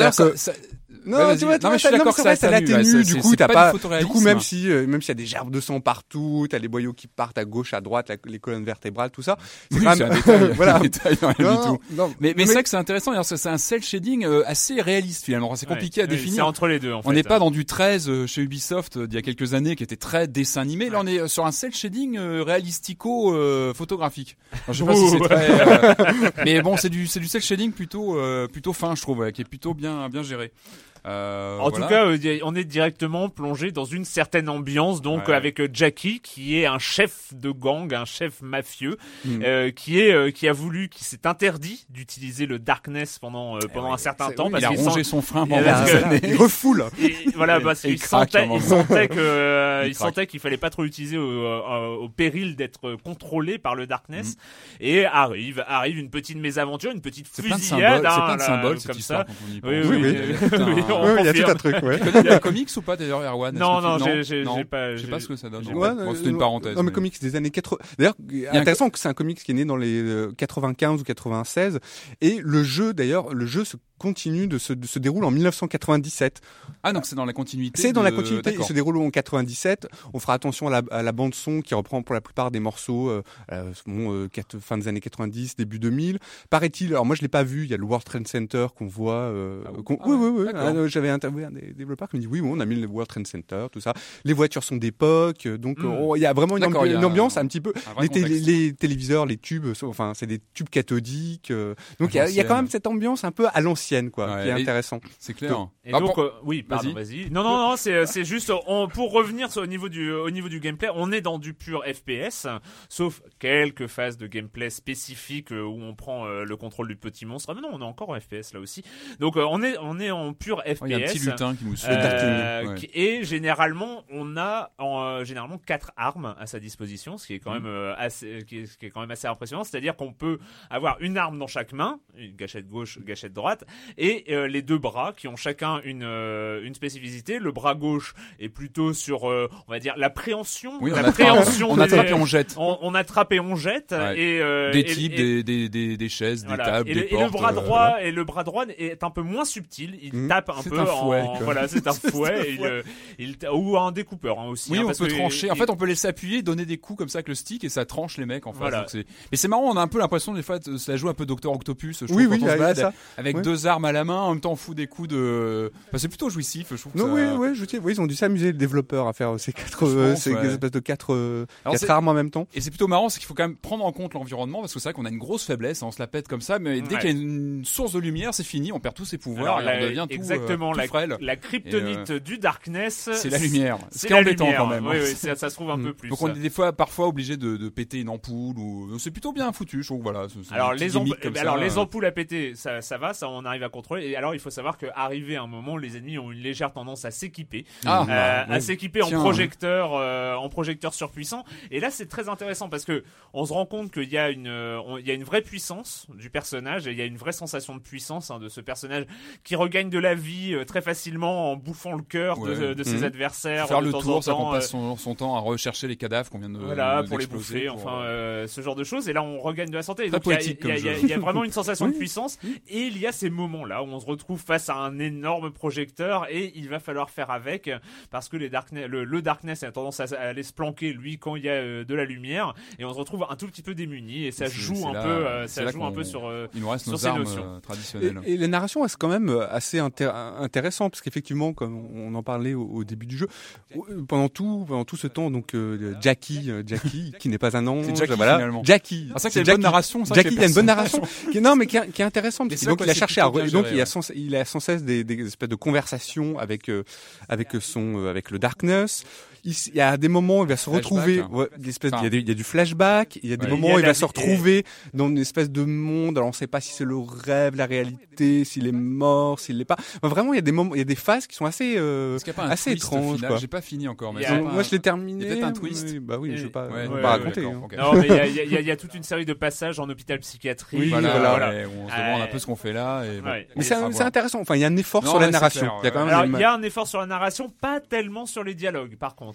Non,
Ouais,
tu vois, tu
Non,
vois,
mais je suis d'accord ça
ça
atténue,
l'atténue.
ouais,
du coup, t'as
pas
pas,
du
coup, même si, euh, même s'il y a des gerbes de sang partout, t'as les boyaux qui partent à gauche, à droite, la- les colonnes vertébrales, tout ça.
Oui, c'est
même-
un détail,
voilà.
un détail, rien du
Non,
tout.
non,
Mais, mais c'est vrai que c'est intéressant, c'est un cel shading euh, assez réaliste finalement. C'est compliqué à
Ouais,
définir.
C'est entre les deux, en fait.
On n'est pas dans du 13 euh, chez Ubisoft euh, d'il y a quelques années qui était très dessin animé. Là, on est euh, sur un cel shading réalistico photographique. Alors, je sais pas si c'est très, mais bon, c'est du c'est du cel shading plutôt plutôt fin, je trouve, qui est plutôt bien bien géré. Euh,
En
voilà.
tout cas, euh, on est directement plongé dans une certaine ambiance, donc
Ouais.
avec euh, Jackie, qui est un chef de gang, un chef mafieux,
Mm.
euh, qui est euh, qui a voulu, qui s'est interdit d'utiliser le darkness pendant euh, pendant un certain temps,
oui,
parce
il a
qu'il
rongé
sent-
son frein pendant
que-
années.
il refoule.
et voilà, parce qu'il
il
sentait, il sentait que euh,
Il
il sentait qu'il fallait pas trop l'utiliser au, au- péril d'être contrôlé par le darkness.
Mm.
Et arrive arrive une petite mésaventure, une petite
C'est plein de
fusillade,
symboles, c'est
hein,
plein de
là,
symboles cette
comme
histoire
ça.
quand on y pense.
Oui,
Oui,
oui,
oui, il y a tout un truc, ouais.
Tu connais les comics ou pas d'ailleurs, Erwan?
Non, non, j'ai- j'ai
non
j'ai pas.
Je sais
j'ai-
pas ce que ça donne. Bon,
euh,
C'était une parenthèse.
Non, mais comics des années 80. D'ailleurs, intéressant que c'est un comics qui est né dans les euh, 95 ou 96. Et le jeu, d'ailleurs, le jeu se continue de se, de se déroule en 1997.
Ah donc c'est dans la continuité.
C'est dans la continuité. Il se déroule en 97. On fera attention à la, à la bande son qui reprend pour la plupart des morceaux euh, euh, bon, euh, quatre- fin des années 90, début 2000. Paraît-il, alors moi je l'ai pas vu. Il y a le World Trade Center qu'on voit. euh,
Ah Ah
oui, oui, oui. Ah, euh, J'avais interviewé un des développeurs qui me dit oui, oui, on a mis le World Trade Center, tout ça. Les voitures sont d'époque, donc
Hmm.
euh, il y a vraiment une, ambi-
a
ambiance
un-
un petit peu.
un
Les, télé-
contexte.
les téléviseurs, les tubes, enfin c'est des tubes cathodiques. euh, donc il y, y a quand même cette ambiance un peu à l'ancienne, quoi,
Ouais,
qui est
et-
intéressant.
C'est clair.
Et
Ah,
donc, euh, oui, pardon,
Vas-y.
vas-y. Non, non, non, c'est c'est juste on, pour revenir sur- au niveau du au niveau du gameplay, on est dans du pur FPS, sauf quelques phases de gameplay spécifiques euh, où on prend euh, le contrôle du petit monstre. Ah mais non, on est encore en FPS là aussi. Donc euh, on est on est en pur FPS.
Oh, Il y a un petit lutin qui nous suit.
Euh,
Ouais.
Et généralement, on a en, euh, généralement quatre armes à sa disposition, ce qui est quand même euh, assez, qui est, ce qui est quand même assez impressionnant. C'est-à-dire qu'on peut avoir une arme dans chaque main, une gâchette gauche, gâchette droite, et euh, les deux bras qui ont chacun une euh, une spécificité. Le bras gauche est plutôt sur, euh, on va dire, la préhension,
Oui, on
la
attrape,
préhension.
on
des-
attrape et on jette.
on, on attrape et on jette.
Ouais.
Et euh,
Des types,
et-
des, des, des, des chaises,
voilà.
des tables,
et,
des
le, et
portes.
le bras
euh,
droit et le bras droit est un peu moins subtil. Il
Mhm.
tape un
C'est
peu
un fouet,
en voilà, c'est un fouet. il ou un découpeur hein, aussi.
Oui,
hein,
on
parce
peut
que
trancher. En fait, on peut laisser appuyer, donner des coups comme ça avec le stick et ça tranche les mecs en face.
Voilà.
Mais c'est marrant, on a un peu l'impression des fois, de- ça joue un peu Docteur Octopus. Je
Oui,
quand
oui,
on se
ça.
avec
Ouais.
Deux armes à la main, en même temps on fout des coups de. Enfin, c'est plutôt jouissif. Je trouve. que
Non,
ça-
oui, oui, je. Oui, ils ont dû s'amuser les développeurs à faire ces quatre, euh,
pense,
ces
ouais.
espèces de quatre, euh,
Alors,
quatre
c'est-
armes en même temps.
Et c'est plutôt marrant, c'est qu'il faut quand même prendre en compte l'environnement parce que c'est vrai qu'on a une grosse faiblesse, hein, on se la pète comme ça, mais dès
Ouais.
qu'il y a une source de lumière, c'est fini, on perd tous ses pouvoirs
Alors,
et
la-
on devient tout, euh,
exactement
tout
la,
frêle.
la kryptonite du darkness.
C'est la lumière. Ce
C'est
qui est
la
embêtant
lumière.
quand même.
Oui,
hein.
oui, ça, ça se trouve un
Mm.
peu plus.
Donc on est des fois parfois obligé de, de péter une ampoule ou c'est plutôt bien foutu, je trouve. Voilà.
Alors les, ampoules à péter, ça, va, ça on arrive à contrôler. Et alors il faut savoir qu'arrivé à un moment, les ennemis ont une légère tendance à s'équiper,
Ah,
euh,
bah,
à s'équiper en projecteur, euh, en projecteur surpuissant. Et là c'est très intéressant parce que on se rend compte qu'il y a une, euh, on- il y a une vraie puissance du personnage et il y a une vraie sensation de puissance hein, de ce personnage qui regagne de la vie euh, très facilement en bouffant le cœur de-
Ouais.
de, ses
Mhm.
adversaires.
faire
de
le
temps en
tour, ça qu'on
temps,
passe son, son temps à rechercher les cadavres qu'on vient de
voilà, pour les bouffer,
pour,
enfin ce genre de choses. Et là, on regagne de la santé. Et
Très
donc, il y a- y, y y vraiment une sensation de puissance. Et il y a ces moments-là où on se retrouve face à un énorme projecteur et il va falloir faire avec parce que les darkness, le, le darkness a tendance à, à aller se planquer lui quand il y a euh, de la lumière et on se retrouve un tout petit peu démuni et ça joue un
là-
peu, euh, ça
là
joue un peu sur. euh,
Il nous reste
sur
nos
ces
armes
notions.
euh,
Et,
traditionnelles.
et la narration reste quand même assez intér- intéressant parce qu'effectivement, comme on en parlait au, au début du jeu, pendant tout, pendant tout ce temps, donc euh, Jackie, Jackie, qui n'est pas un ange,
C'est Jackie,
voilà,
finalement.
Jackie.
Ah, ça,
c'est
une bonne narration. ça,
Jackie, il y a une bonne narration, qui, non mais qui est, qui est intéressante parce donc il a cherché à donc
géré,
il, a sans, il a sans cesse des, des espèces de conversations avec euh, avec son euh, avec le darkness. Il, y a des moments où il va se
Flashback,
retrouver,
hein.
ouais,
Enfin,
il, y a des- il y a du flashback, il y a des
Ouais.
moments où il va se retrouver dans une espèce de monde. Alors on sait pas si c'est le rêve, la réalité, s'il est mort, s'il l'est pas. Enfin, vraiment, il y a des moments, il y a des phases qui sont assez euh,
a pas un
assez étranges.
J'ai pas fini encore, mais
Donc,
pas
moi
un-
je l'ai terminé.
Il y a peut-être un twist.
oui, Bah oui, je vais pas,
Ouais,
raconter. hein.
Non, mais il y a, toute une série de passages en hôpital psychiatrique.
Oui,
Voilà,
voilà.
on se demande un peu ce qu'on fait là.
Mais c'est intéressant. Enfin, il y a un effort sur la narration.
clair,
il y a quand
ouais.
même
Alors,
des
il y a un effort sur la narration, pas tellement sur les dialogues, par contre.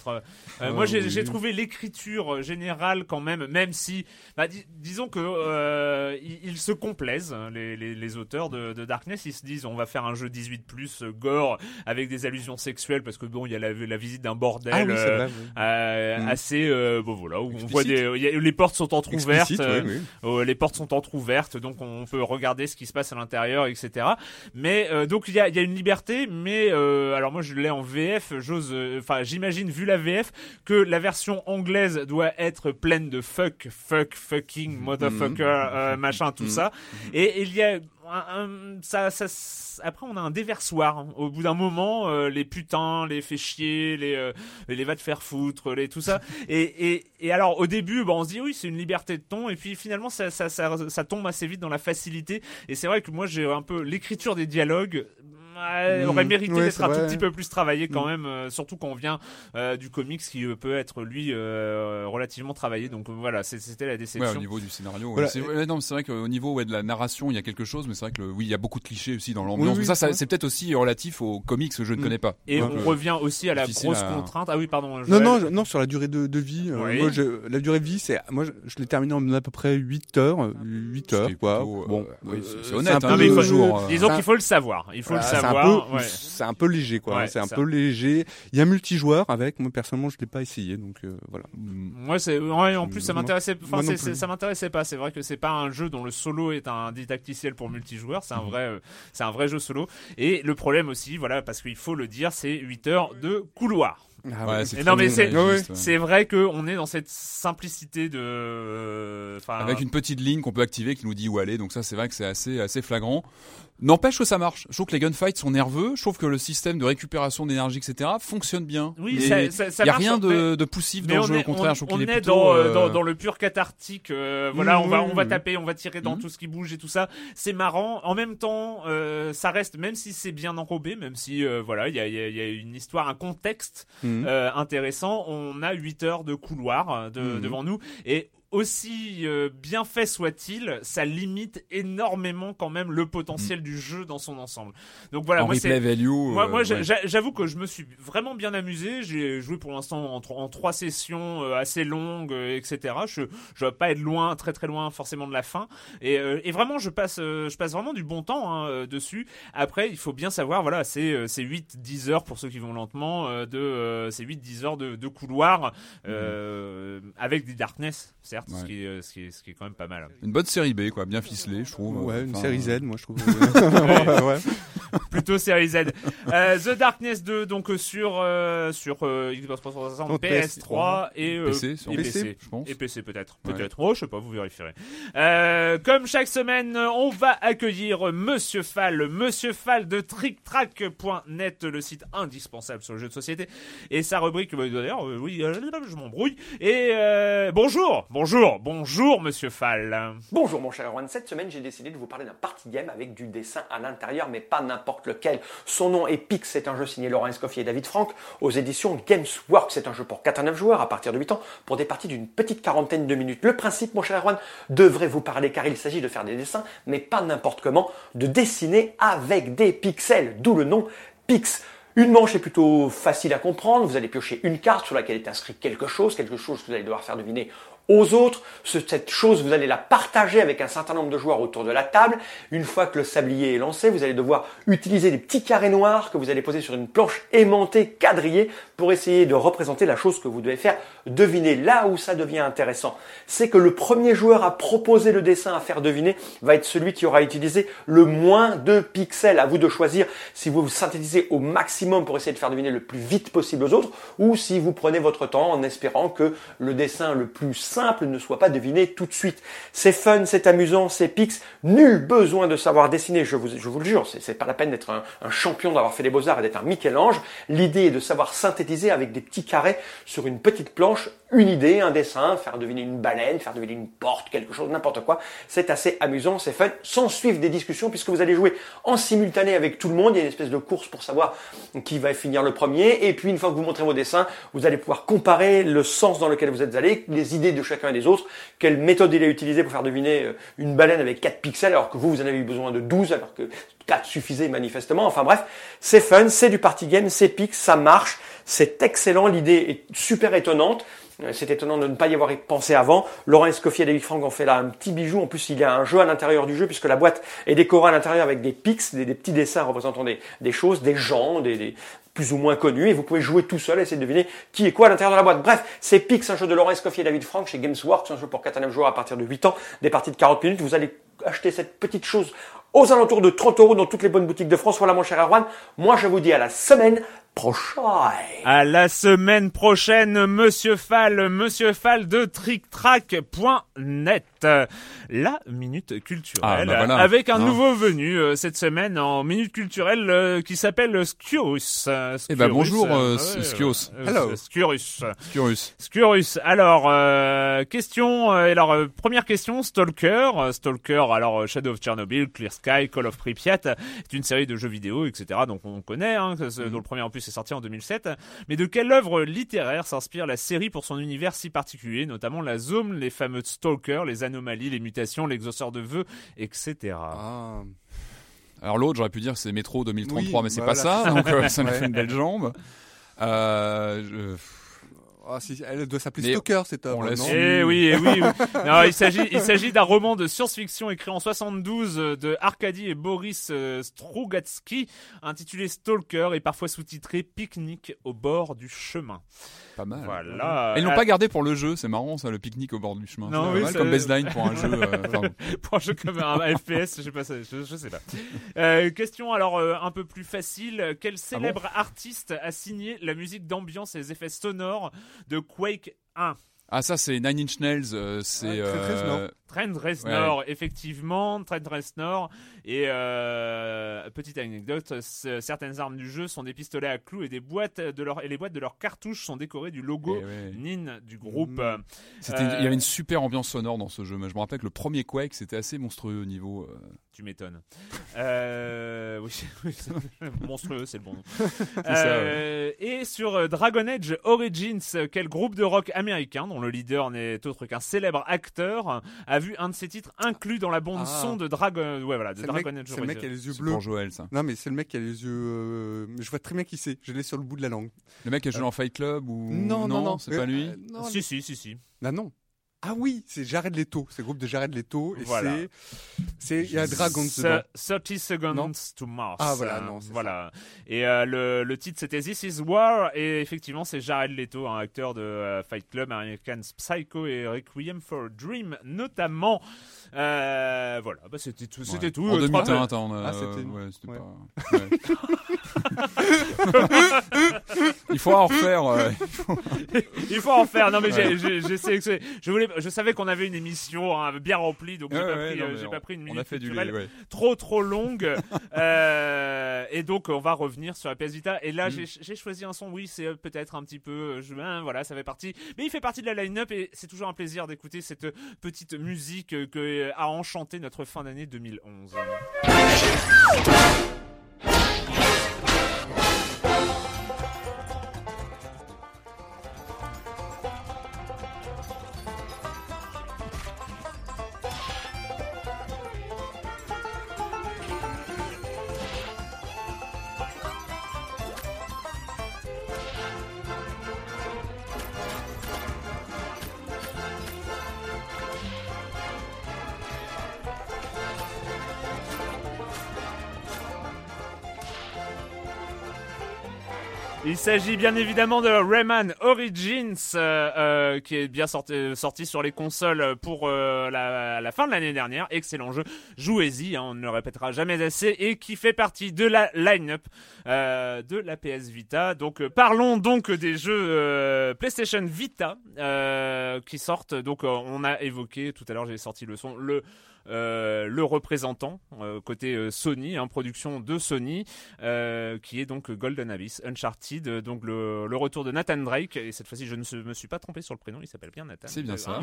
Euh, moi, j'ai
oui.
j'ai trouvé l'écriture euh, générale quand même, même si, bah, dis- disons que euh, ils, ils se complaisent, hein, les, les, les auteurs de, de Darkness, ils se disent, on va faire un jeu 18 plus gore avec des allusions sexuelles parce que bon, il y a la, la visite d'un bordel.
Ah oui, c'est
euh,
vrai. oui.
euh,
Mm.
assez euh, bon voilà où on voit des a- les portes sont entrouvertes euh, euh, les portes sont entrouvertes, donc on peut regarder ce qui se passe à l'intérieur, etc. Mais euh, donc il y a, y a une liberté, mais euh, alors moi je l'ai en VF, j'ose, euh, enfin j'imagine vu la VF que la version anglaise doit être pleine de fuck, fuck, fucking, motherfucker, euh, machin, tout
Mhm.
ça. Et il y a ça, ça, après on a un déversoir. hein. Au bout d'un moment, euh, les putains, les fait chier, les, euh, les va te faire foutre, les tout ça. Et, et, et alors au début, bah, on se dit oui, c'est une liberté de ton, et puis finalement ça, ça, ça, ça tombe assez vite dans la facilité. Et c'est vrai que moi j'ai un peu l'écriture des dialogues. Euh,
Mhm.
aurait mérité
Ouais,
d'être un tout petit peu plus travaillé quand
Mhm.
même, euh, surtout quand on vient euh, du comics qui euh, peut être lui euh, relativement travaillé. Donc euh, voilà, c'était la
Ouais,
déception.
au niveau du scénario. ouais.
Voilà.
C'est ouais, non, mais c'est vrai qu'au niveau ouais, de la narration, il y a quelque chose, mais c'est vrai que le- oui, il y a beaucoup de clichés aussi dans l'ambiance.
Oui,
ça, ça
ouais.
c'est peut-être aussi relatif aux comics que je ne
Mm.
connais pas.
Et
Donc,
on
euh,
revient aussi à la grosse
à-
contrainte. Ah oui, pardon.
Non,
Joël.
non, je- non, sur la durée de, de vie. euh,
Oui.
moi, je, la durée de vie, c'est, moi, je, je l'ai terminé en à peu près 8 heures, euh, 8
ce qui
heures, quoi.
plutôt,
bon,
oui,
euh,
c'est- honnête,
un
hein,
mais il faut- Disons
ça-
qu'il faut le savoir. Il faut
Voilà,
le
c'est
savoir.
Un peu,
ouais.
c'est un peu léger, quoi.
Ouais,
c'est un
ça.
peu léger. Il y a un multijoueur avec. Moi, personnellement, je l'ai pas essayé, donc euh, voilà.
Moi, c'est ouais, en plus ça m'intéressait. Enfin, ça m'intéressait pas. C'est vrai que c'est pas un jeu dont le solo est un didacticiel pour multijoueur. C'est un vrai, euh, c'est un vrai jeu solo. Et le problème aussi, voilà, parce qu'il faut le dire, c'est 8 heures de couloir.
Ah
Ouais, c'est
non, mais c'est-
ouais.
C'est vrai que on est dans cette simplicité de, euh, enfin,
Avec une petite ligne qu'on peut activer qui nous dit où aller, donc ça c'est vrai que c'est assez assez flagrant. N'empêche que ça marche. Je trouve que les gunfights sont nerveux. Je trouve que le système de récupération d'énergie, etc., fonctionne bien.
Oui, ça- ça- ça
y a
marche,
rien de, de poussif dans le jeu.
est,
Au contraire,
on,
je trouve qu'il est,
est
plutôt.
dans, euh,
euh,
dans, dans le pur cathartique. euh, voilà,
Mmh,
on va, on va taper, on va tirer dans
Mmh.
tout ce qui bouge et tout ça. C'est marrant. En même temps, euh, ça reste, même si c'est bien enrobé, même si euh, voilà, il y a, il y a- y a une histoire, un contexte
Mhm.
euh, intéressant. On a 8 heures de couloir de-
Mhm.
devant nous et aussi euh, bien fait soit-il, ça limite énormément quand même le potentiel du jeu dans son ensemble. Donc voilà,
en
moi
replay
c'est
value.
moi,
euh,
moi
ouais.
j'avoue que je me suis vraiment bien amusé. J'ai joué pour l'instant en, tro- en trois sessions euh, assez longues, euh, etc. Je je vais pas être loin, très très loin forcément de la fin. Et, euh, et vraiment, je passe euh, je passe vraiment du bon temps hein, euh, dessus. Après, il faut bien savoir, voilà, c'est euh, c'est 8-10 heures pour ceux qui vont lentement, euh, de euh, c'est 8-10 heures de, de couloir euh, avec des darkness, certes, ce,
Ouais.
qui est, euh, ce, qui est, ce qui est quand même pas mal.
Une bonne série B, quoi, bien ficelée, je trouve.
Ouais, une
Enfin,
série Z, moi, je trouve.
Ouais.
ouais.
Plutôt série Z. Euh, The Darkness 2, donc euh, sur sur, sur euh, Xbox 360,
Donc,
PS3 et, euh,
PC,
et
PC,
PC.
je pense.
Et PC peut-être,
Ouais.
peut-être. Oh, je sais pas, vous vérifierez. Euh, comme chaque semaine, on va accueillir Monsieur Fall, Monsieur Fall de TrickTrack.net, le site indispensable sur le jeu de société. Et sa rubrique, bah, d'ailleurs, euh, oui, euh, je m'embrouille. Et euh, bonjour, bonjour, bonjour Monsieur Fall.
Bonjour mon cher Erwan, cette semaine j'ai décidé de vous parler d'un party game avec du dessin à l'intérieur mais pas n'importe lequel. Son nom est Pix, c'est un jeu signé Laurent Escoffier et David Frank aux éditions Gamesworks. C'est un jeu pour 4 à 9 joueurs à partir de 8 ans pour des parties d'une petite quarantaine de minutes. Le principe mon cher Erwan devrait vous parler car il s'agit de faire des dessins mais pas n'importe comment, de dessiner avec des pixels, d'où le nom Pix. Une manche est plutôt facile à comprendre. Vous allez piocher une carte sur laquelle est inscrit quelque chose, quelque chose que vous allez devoir faire deviner aux autres. Ce- cette chose, vous allez la partager avec un certain nombre de joueurs autour de la table. Une fois que le sablier est lancé, vous allez devoir utiliser des petits carrés noirs que vous allez poser sur une planche aimantée, quadrillée, pour essayer de représenter la chose que vous devez faire deviner. Là où ça devient intéressant, c'est que le premier joueur à proposer le dessin à faire deviner va être celui qui aura utilisé le moins de pixels. À vous de choisir si vous vous synthétisez au maximum pour essayer de faire deviner le plus vite possible aux autres, ou si vous prenez votre temps en espérant que le dessin le plus ne soit pas deviné tout de suite. C'est fun, c'est amusant, c'est pix. Nul besoin de savoir dessiner, je vous, je vous le jure. C'est pas la peine d'être un, un champion, d'avoir fait les beaux-arts et d'être un Michel-Ange. L'idée est de savoir synthétiser avec des petits carrés sur une petite planche une idée, un dessin, faire deviner une baleine, faire deviner une porte, quelque chose, n'importe quoi. C'est assez amusant, c'est fun, sans suivre des discussions puisque vous allez jouer en simultané avec tout le monde. Il y a une espèce de course pour savoir qui va finir le premier. Et puis une fois que vous montrez vos dessins, vous allez pouvoir comparer le sens dans lequel vous êtes allé, les idées de chacun et des autres, quelle méthode il a utilisé pour faire deviner euh, une baleine avec 4 pixels alors que vous, vous en avez eu besoin de 12 alors que 4 suffisait manifestement. Enfin bref, c'est fun, c'est du party game, c'est pix, ça marche, c'est excellent, l'idée est super étonnante. Euh, c'est étonnant de ne pas y avoir pensé avant. Laurent Escoffier et David Frank ont fait là un petit bijou. En plus, il y a un jeu à l'intérieur du jeu puisque la boîte est décorée à l'intérieur avec des pics, des, petits dessins représentant des, choses, des gens, des, plus ou moins connus. Et vous pouvez jouer tout seul et essayer de deviner qui est quoi à l'intérieur de la boîte. Bref, c'est Pix, un jeu de Laurent Escoffier et David Frank chez Gamesworks, un jeu pour 4 à 9 joueurs à partir de 8 ans, des parties de 40 minutes. Vous allez acheter cette petite chose aux alentours de 30 euros dans toutes les bonnes boutiques de France. Voilà mon cher Erwan. Moi, je vous dis à la semaine prochaine.
À la semaine prochaine, Monsieur Fall, Monsieur Fall de TrickTrack.net. La minute culturelle
Ah, bah voilà.
avec un
Hein.
nouveau venu euh, cette semaine en minute culturelle euh, qui s'appelle Sciurus. Euh,
Eh ben, bonjour, euh,
ouais,
Sciurus.
euh,
Hello.
Sciurus.
Curious.
Sciurus. Alors, euh, question. euh, alors, euh, première question. Stalker. Euh, Stalker. Alors, euh, Shadow of Chernobyl, Clear Sky, Call of Pripyat. C'est une série de jeux vidéo, etc. Donc, on connaît. Hein, ce- dont le premier en plus est sorti en 2007. Mais de quelle œuvre littéraire s'inspire la série pour son univers si particulier, notamment la zone, les fameux Stalkers, les anomalies, les mutations, l'exhausteur de vœux, etc.
Ah.
Alors l'autre, j'aurais pu dire que c'est Métro 2033,
Oui,
mais c'est
voilà.
pas ça, donc euh, ça nous
Ouais.
fait une belle jambe. Euh, je-
Ah, si, elle doit s'appeler
Mais
Stalker, cette œuvre.
Eh oui, eh oui. oui. Non, il s'agit, il s'agit d'un roman de science-fiction écrit en 72 euh, de Arkady et Boris euh, Strugatsky, intitulé Stalker et parfois sous-titré Pique-nique au bord du chemin.
Pas mal.
Voilà.
Et ils l'ont pas gardé pour le jeu, c'est marrant ça, le pique-nique au bord du chemin.
Non, oui,
mal comme baseline pour un jeu. euh,
pour un jeu comme un FPS, je sais pas, je, je sais pas. Euh, question alors euh, un peu plus facile. Quel célèbre artiste a signé la musique d'ambiance et les effets sonores de Quake 1
Ah ça c'est Nine Inch Nails, euh, c'est
Trent Reznor.
euh,
Trent Reznor, effectivement, Trent Reznor. Et euh, petite anecdote, certaines armes du jeu sont des pistolets à clous et des boîtes de leur et les boîtes de leurs cartouches sont décorées du logo
eh ouais.
NIN du groupe.
Mm.
Euh,
Il y avait une super ambiance sonore dans ce jeu. Mais je me rappelle que le premier Quake c'était assez monstrueux au niveau. Euh,
Tu m'étonnes. Euh, oui, monstrueux, c'est le bon nom.
ça,
Euh, Et sur euh, Dragon Age Origins, quel groupe de rock américain, dont le leader n'est autre qu'un célèbre acteur, a vu un de ses titres inclus dans la bande
Ah.
son de Dragon, ouais, voilà, de
C'est le mec,
Dragon Age
c'est le mec qui a
Origins.
les yeux bleus.
pour Joël ça.
Non, mais c'est le mec qui a les yeux. euh, Je vois très bien qui c'est. Je l'ai sur le bout de la langue.
Le mec qui a joué dans Fight Club ou
Non, non, non.
c'est
Euh,
pas lui.
euh, non,
Si, si, si, si.
Ah non. Ah oui, c'est Jared Leto. C'est le groupe de Jared Leto. Et
Voilà.
c'est. c'est. Il y a Dragons dedans.
Ce- 30 Seconds
Non.
to Mars.
Ah, voilà,
Euh,
non, c'est
voilà. Et euh, le, le titre c'était This is War et effectivement c'est Jared Leto, un acteur de euh, Fight Club, American Psycho et Requiem for a Dream notamment. Euh, voilà, bah, c'était tout. C'était
Ouais.
tout.
En
euh, trois
2001,
minutes.
attends, on a-
Ah, c'était-
ouais, c'était
ouais.
pas. ouais. Il faut en refaire. euh,
Il faut en faire. Non mais j'ai- j'ai j'ai sélectionné. Je voulais, je savais qu'on avait une émission hein, bien remplie, donc j'ai
ouais,
pas,
ouais,
pris,
non,
euh,
mais
j'ai
on-
pas pris une minute
On a fait du
culturelle
lait, ouais.
trop trop longue. Euh, et donc on va revenir sur la PS Vita. Et
Mm.
là j'ai j'ai choisi un son. Oui, c'est euh, peut-être un petit peu. euh, Je, hein, voilà, ça fait partie. Mais il fait partie de la line-up et c'est toujours un plaisir d'écouter cette petite musique euh, que euh, a enchanté notre fin d'année 2011. S'agit bien évidemment de Rayman Origins, euh, euh, qui est bien sorti, sorti sur les consoles pour euh, la, la fin de l'année dernière. Excellent jeu, jouez-y, hein, on ne le répétera jamais assez, et qui fait partie de la line-up euh, de la PS Vita. Donc euh, parlons donc des jeux euh, PlayStation Vita euh, qui sortent. Donc euh, on a évoqué tout à l'heure, j'ai sorti le son, le euh, le représentant euh, côté euh, Sony, hein, production de Sony, euh, qui est donc Golden Abyss, Uncharted, euh, donc le, le retour de Nathan Drake. Et cette fois-ci, je ne me suis pas trompé sur le prénom, il s'appelle bien Nathan.
C'est bien
Euh,
ça.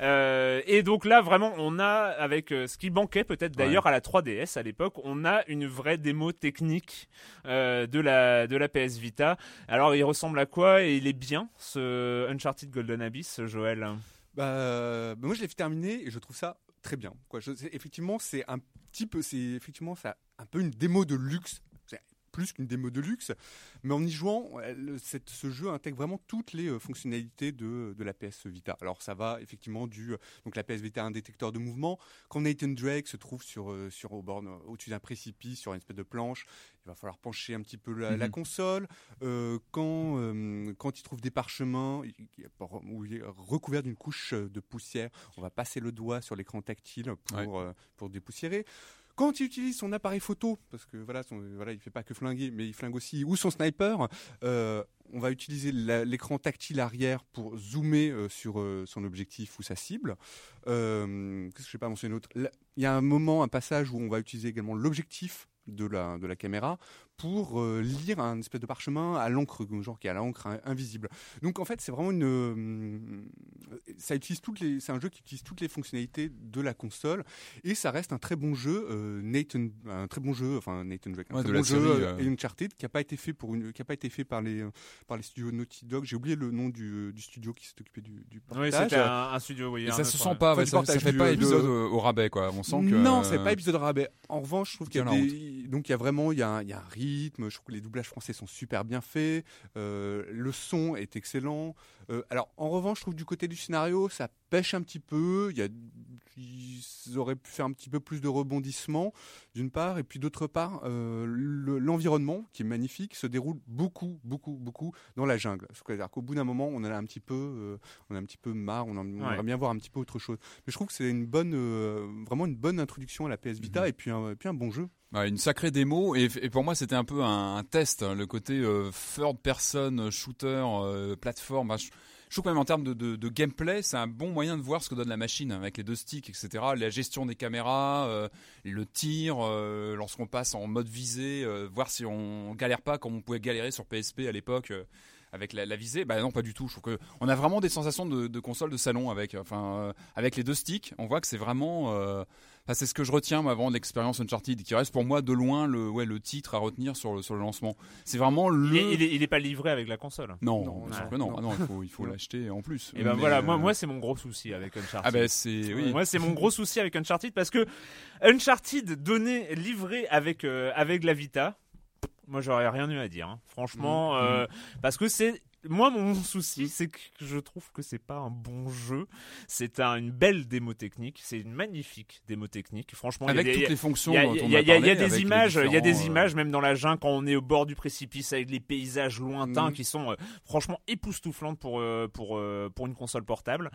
Euh, et donc là, vraiment, on a avec euh, ce qui manquait peut-être d'ailleurs à la 3DS à l'époque, on a une vraie démo technique euh, de la de la PS Vita. Alors, il ressemble à quoi Et il est bien ce Uncharted Golden Abyss, Joël?
Bah, euh, bah moi, je l'ai fait terminer et je trouve ça très bien. Quoi. Je, effectivement, c'est un petit peu, c'est effectivement ça, un peu une démo de luxe. Plus qu'une démo de luxe, mais en y jouant, cette- ce jeu intègre vraiment toutes les euh, fonctionnalités de, de la PS Vita. Alors ça va effectivement du, euh, donc la PS Vita a un détecteur de mouvement. Quand Nathan Drake se trouve sur, euh, sur au bord, euh, au-dessus d'un précipice, sur une espèce de planche, il va falloir pencher un petit peu la, la
Mhm.
console. Euh, quand, euh, quand il trouve des parchemins où il est recouvert d'une couche de poussière, on va passer le doigt sur l'écran tactile pour, pour dépoussiérer. Quand il utilise son appareil photo, parce que voilà, il fait pas que flinguer, mais il flingue aussi, ou son sniper, euh, on va utiliser l'écran tactile arrière pour zoomer euh, sur euh, son objectif ou sa cible. Euh, Qu'est-ce que je pas mentionner d'autre? Il y a un moment, un passage où on va utiliser également l'objectif de la, de la caméra pour euh, lire un espèce de parchemin à l'encre, genre qui est à l'encre in- invisible. Donc en fait, c'est vraiment une, euh, ça utilise toutes les, c'est un jeu qui utilise toutes les fonctionnalités de la console et ça reste un très bon jeu, euh, Nathan, un très bon jeu, enfin Nathan Drake, un
Ouais,
très bon jeu
série,
euh,
euh.
Uncharted qui a pas été fait pour une, qui a pas été fait par les, par les studios Naughty Dog. J'ai oublié le nom du, du studio qui s'est occupé du, du
Oui,
portage.
c'était un, un studio, oui.
Et
un
ça se sent pas,
Enfin,
ouais, ça, ça fait
du-
pas
de-
épisode au, au rabais, quoi. On sent que.
Non, c'est pas épisode rabais. En revanche, je trouve qu'il y a des... donc il y a vraiment il y a, un, il y a un rythme. Je trouve que les doublages français sont super bien faits. Euh, le son est excellent. Euh, alors en revanche, je trouve que du côté du scénario, ça pêche un petit peu. Il y a ils auraient pu faire un petit peu plus de rebondissements d'une part et puis d'autre part euh, le- l'environnement qui est magnifique se déroule beaucoup beaucoup beaucoup dans la jungle. C'est-à-dire qu'au bout d'un moment, on en a un petit peu euh, on a un petit peu marre. On, en- on
Ouais.
aimerait bien voir un petit peu autre chose. Mais je trouve que c'est une bonne euh, vraiment une bonne introduction à la PS Vita et puis un, et puis un bon jeu.
Ouais, une sacrée démo et, et pour moi c'était un peu un, un test, hein, le côté euh, third person shooter, euh, plateforme. Bah, je, je trouve quand même en termes de, gameplay, c'est un bon moyen de voir ce que donne la machine avec les deux sticks, etc. La gestion des caméras, euh, le tir, euh, lorsqu'on passe en mode visée, euh, voir si on galère pas comme on pouvait galérer sur PSP à l'époque. Avec la, la visée, bah non pas du tout. Je trouve que on a vraiment des sensations de, de console de salon avec, enfin euh, avec les deux sticks. On voit que c'est vraiment, euh, c'est ce que je retiens moi, avant de l'expérience Uncharted, qui reste pour moi de loin le, ouais, le titre à retenir sur le sur le lancement. C'est vraiment le.
Il est, il, est, il est pas livré avec la console.
Non,
Non,
bien sûr
non,
que non.
non.
Ah non, il faut il faut l'acheter en plus.
Et ben
Mais,
voilà,
euh,
moi, moi c'est mon gros souci avec Uncharted.
ah ben c'est oui.
Moi, c'est mon gros souci avec Uncharted parce que Uncharted donné, livré avec, euh, avec la Vita, moi j'aurais rien eu à dire. hein. Franchement,
Mhm.
euh, parce que c'est. Moi, mon souci, c'est que je trouve que c'est pas un bon jeu. C'est un- une belle démo technique. C'est une magnifique démo technique. Franchement, il y a
Avec
des-
toutes les fonctions
il y a, des images, il y a des
différents, euh,
images même dans la jungle quand on est au bord du précipice avec les paysages lointains
Mhm.
qui sont euh, franchement époustouflantes pour euh, pour euh, pour une console portable.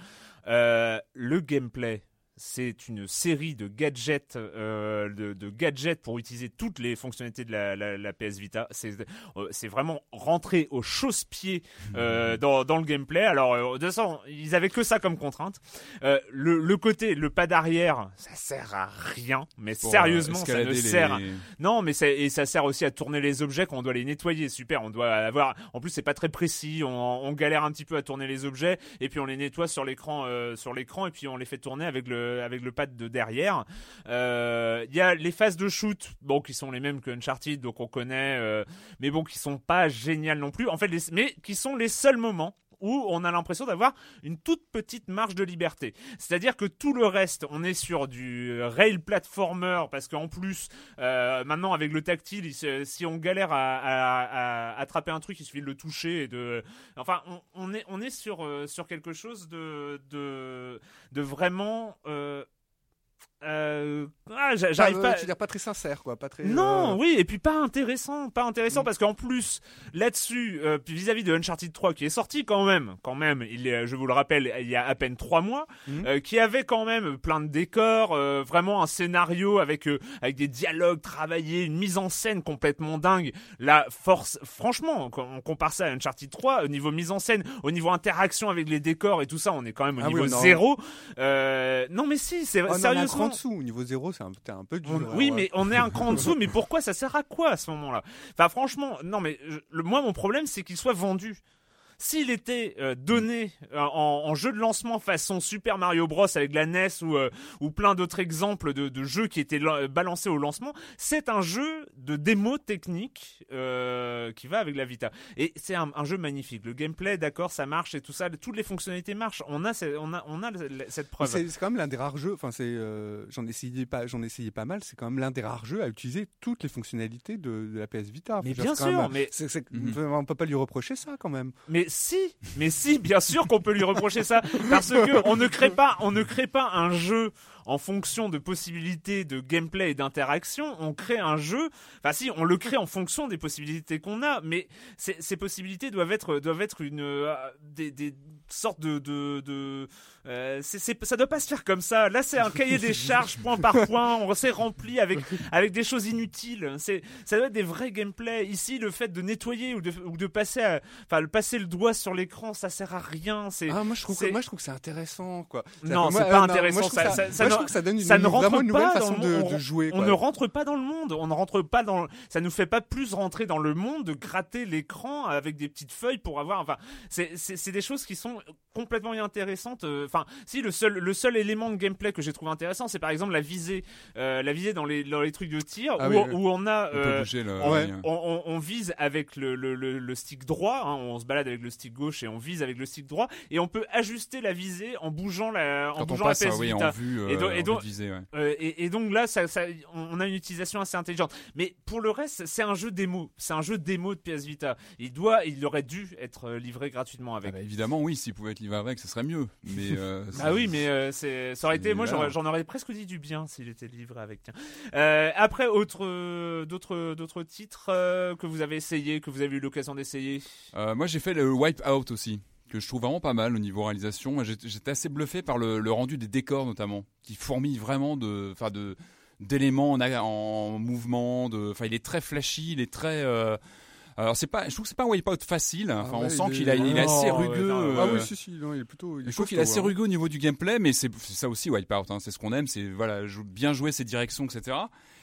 Le gameplay. C'est une série de gadgets, euh, de, de gadgets pour utiliser toutes les fonctionnalités de la, la- la PS Vita. C'est euh, c'est vraiment rentré au chausse-pied euh, dans, dans le gameplay. Alors, euh, de toute façon, ils avaient que ça comme contrainte. Euh, le, le côté, le pas d'arrière, ça sert à rien. Mais
pour, euh,
sérieusement, ça ne
les-
sert non, mais c'est et ça sert aussi à tourner les objets quand on doit les nettoyer. Super, on doit avoir. En plus, c'est pas très précis. On, on galère un petit peu à tourner les objets et puis on les nettoie sur l'écran, euh, sur l'écran et puis on les fait tourner avec le avec le pad de derrière. Euh, Il y a les phases de shoot, bon, qui sont les mêmes que Uncharted, donc on connaît, euh, mais bon, qui sont pas géniales non plus. En fait, les, mais qui sont les seuls moments où on a l'impression d'avoir une toute petite marge de liberté. C'est-à-dire que tout le reste, on est sur du rail platformer parce qu'en plus, euh, maintenant avec le tactile, si on galère à, attraper un truc, il suffit de le toucher et de. Enfin, on, est on est sur euh, sur quelque chose de de de vraiment. euh, euh, ah, j'a- j'arrive
Enfin,
pas.
euh, Tu veux dire pas très sincère, quoi, pas très.
Non,
euh,
oui, et puis pas intéressant, pas
Mm.
intéressant parce qu'en plus là-dessus, euh, vis-à-vis de Uncharted 3 qui est sorti quand même, quand même, il est, je vous le rappelle, il y a à peine trois mois, euh, qui avait quand même plein de décors, euh, vraiment un scénario avec euh, avec des dialogues travaillés, une mise en scène complètement dingue. La force, franchement, quand on compare ça à Uncharted 3, au niveau mise en scène, au niveau interaction avec les décors et tout ça, on est quand même au
Ah
niveau zéro. Euh, non mais si, c'est
Oh, non, cran dessous, au niveau zéro, c'est un, peu dur.
On- oui,
ouais.
mais on est un cran en dessous. Mais pourquoi ça sert à quoi à ce moment-là? Enfin, franchement, non, mais je- le, moi, mon problème, c'est qu'il soit vendu. S'il était euh, donné euh, en, en jeu de lancement façon Super Mario Bros avec la NES ou, euh, ou plein d'autres exemples de, de jeux qui étaient la- balancés au lancement, c'est un jeu de démo technique qui va avec la Vita. Et c'est un, un jeu magnifique. Le gameplay, d'accord, ça marche et tout ça, toutes les fonctionnalités marchent. On a, ce- on a, on a cette preuve.
C'est quand même l'un des rares jeux. Enfin, c'est j'en essayais pas, j'en essayais pas mal. C'est quand même l'un des rares jeux à utiliser toutes les fonctionnalités de, de la PS Vita.
Mais bien sûr,
même-
mais-
Mhm.
on peut pas lui reprocher ça quand même.
Mais si, mais si, bien sûr qu'on peut lui reprocher ça, parce que on ne crée pas, on ne crée pas un jeu en fonction de possibilités de gameplay et d'interaction. On crée un jeu, enfin si, on le crée en fonction des possibilités qu'on a, mais ces, ces possibilités doivent être, doivent être une, euh, des, des sortes de, de, de euh, c'est, c'est- ça doit pas se faire comme ça. Là, c'est un cahier des charges point par point. On s'est rempli avec avec des choses inutiles. C'est, ça doit être des vrais gameplays. Ici, le fait de nettoyer ou de, ou de passer, à- enfin, le passer le doigt sur l'écran, ça sert à rien. C'est,
Ah, moi je trouve, que, moi je trouve que c'est intéressant quoi.
Non, c'est pas
euh, non,
intéressant.
Moi,
ça, ça- ça
trouve que ça donne une,
ça ne
vraiment
rentre
une nouvelle
pas
façon de, jouer.
On ne rentre pas dans le monde. On ne rentre pas dans. Ça nous fait pas plus rentrer dans le monde de gratter l'écran avec des petites feuilles pour avoir. Enfin, c'est des choses qui sont complètement inintéressantes. Euh, Enfin, si le seul le seul élément de gameplay que j'ai trouvé intéressant, c'est par exemple la visée, euh, la visée dans les dans les trucs de tir
Ah
où,
oui,
où on a.
On
euh,
bouger
on,
Ouais.
on- vise avec le, le, le, le stick droit, hein, on se balade avec le stick gauche et on vise avec le stick droit, et on peut ajuster la visée en bougeant la, en
Quand on
bougeant
passe
la PS
oui,
Vita.
en vue, euh,
Et donc- et donc-
ouais.
Euh, et, et donc là, ça, ça- on a une utilisation assez intelligente. Mais pour le reste, c'est un jeu démo. C'est un jeu démo de PS Vita. Il doit, il aurait dû être euh, livré gratuitement
Ah
avec.
bah, évidemment, oui, s'il pouvait être livré avec, ce serait mieux. Mais euh,
Ah oui, mais euh, c'est, ça aurait été, moi j'en aurais presque dit du bien s'il était livré avec. Euh, après, autre, euh, d'autres, d'autres titres euh, que vous avez essayé, que vous avez eu l'occasion d'essayer?
Euh, moi, j'ai fait le Wipeout aussi, que je trouve vraiment pas mal au niveau réalisation. J'étais assez bluffé par le, le rendu des décors notamment, qui fourmille vraiment de, enfin de d'éléments en, mouvement. De, enfin, il est très flashy, il est très. euh, alors c'est pas, je trouve que c'est pas un Wipeout facile. Enfin,
Ah ouais,
on sent
il
qu'il
est-
assez rugueux.
non,
Ah
euh,
oui, si, si, non, il est plutôt. Il est
je trouve qu'il est assez
hein.
rugueux au niveau du gameplay, mais c'est ça aussi Wipeout. Hein, c'est ce qu'on aime, c'est voilà, bien jouer ses directions, etc.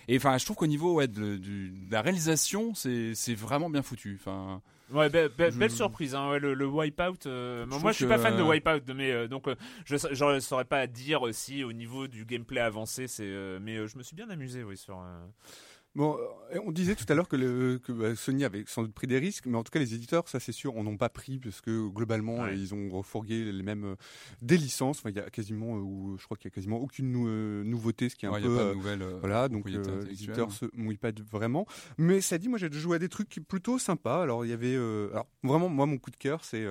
Et enfin, je trouve qu'au niveau ouais, de, de la réalisation, c'est c'est vraiment bien foutu. Enfin,
Ouais, be- be-
Je-
belle surprise, hein, ouais, le, le Wipeout. euh,
Je
moi, je suis pas fan de
euh,
Wipeout, mais euh, donc euh, je ne saurais pas dire si au niveau du gameplay avancé, c'est. mais je me suis bien amusé, oui, sur.
Bon, euh, on disait tout à l'heure que, le, que bah, Sony avait sans doute pris des risques, mais en tout cas les éditeurs, ça c'est sûr, on n'ont pas pris parce que globalement
Ouais.
ils ont refourgué les mêmes euh, des licences. Enfin, il y a quasiment, euh, ou je crois qu'il y a quasiment aucune nou- euh, nouveauté, ce qui est un
ouais, il y
peu
a pas de nouvelles. euh,
Voilà, donc les éditeurs se mouillent pas vraiment. Mais ça dit, moi j'ai joué à des trucs plutôt sympas. Alors il y avait, alors vraiment moi mon coup de cœur c'est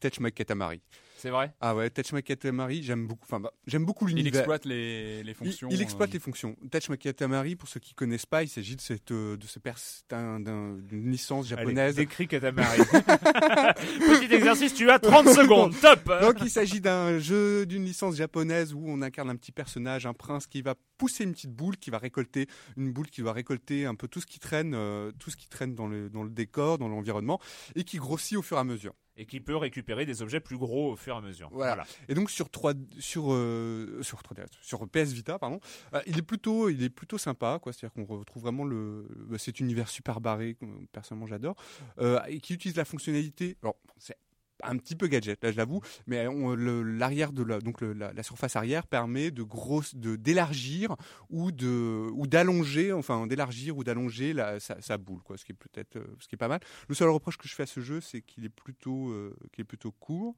Touch My Katamari.
C'est vrai?
Ah ouais, Touch Katamari, j'aime beaucoup. Enfin, bah, j'aime beaucoup
Il
l'univers.
exploite les, les
Il-
fonctions.
Il, exploite
euh,
les fonctions. Touch Katamari, pour ceux qui connaissent pas, il s'agit de cette euh, de ce d'une licence
Allez,
japonaise.
décris Katamari. Petit exercice, tu as 30 secondes, top
Donc il s'agit d'un jeu d'une licence japonaise où on incarne un petit personnage, un prince qui va pousser une petite boule, qui va récolter une boule qui va récolter un peu tout ce qui traîne, euh, tout ce qui traîne dans le dans le décor, dans l'environnement, et qui grossit au fur et à mesure.
Et qui peut récupérer des objets plus gros au fur et à mesure.
Voilà. Et donc sur 3 sur euh, sur 3DS, sur PS Vita pardon, euh, il est plutôt il est plutôt sympa quoi, c'est-à-dire qu'on retrouve vraiment le bah, cet univers super barré que personnellement j'adore euh, et qui utilise la fonctionnalité. Alors c'est un petit peu gadget là je l'avoue, mais le- l'arrière de la donc le- la, la surface arrière permet de grosse de d'élargir ou de ou d'allonger enfin d'élargir ou d'allonger sa, sa boule quoi, ce qui est peut-être euh, ce qui est pas mal. Le seul reproche que je fais à ce jeu, c'est qu'il est plutôt euh, qu'il est plutôt court.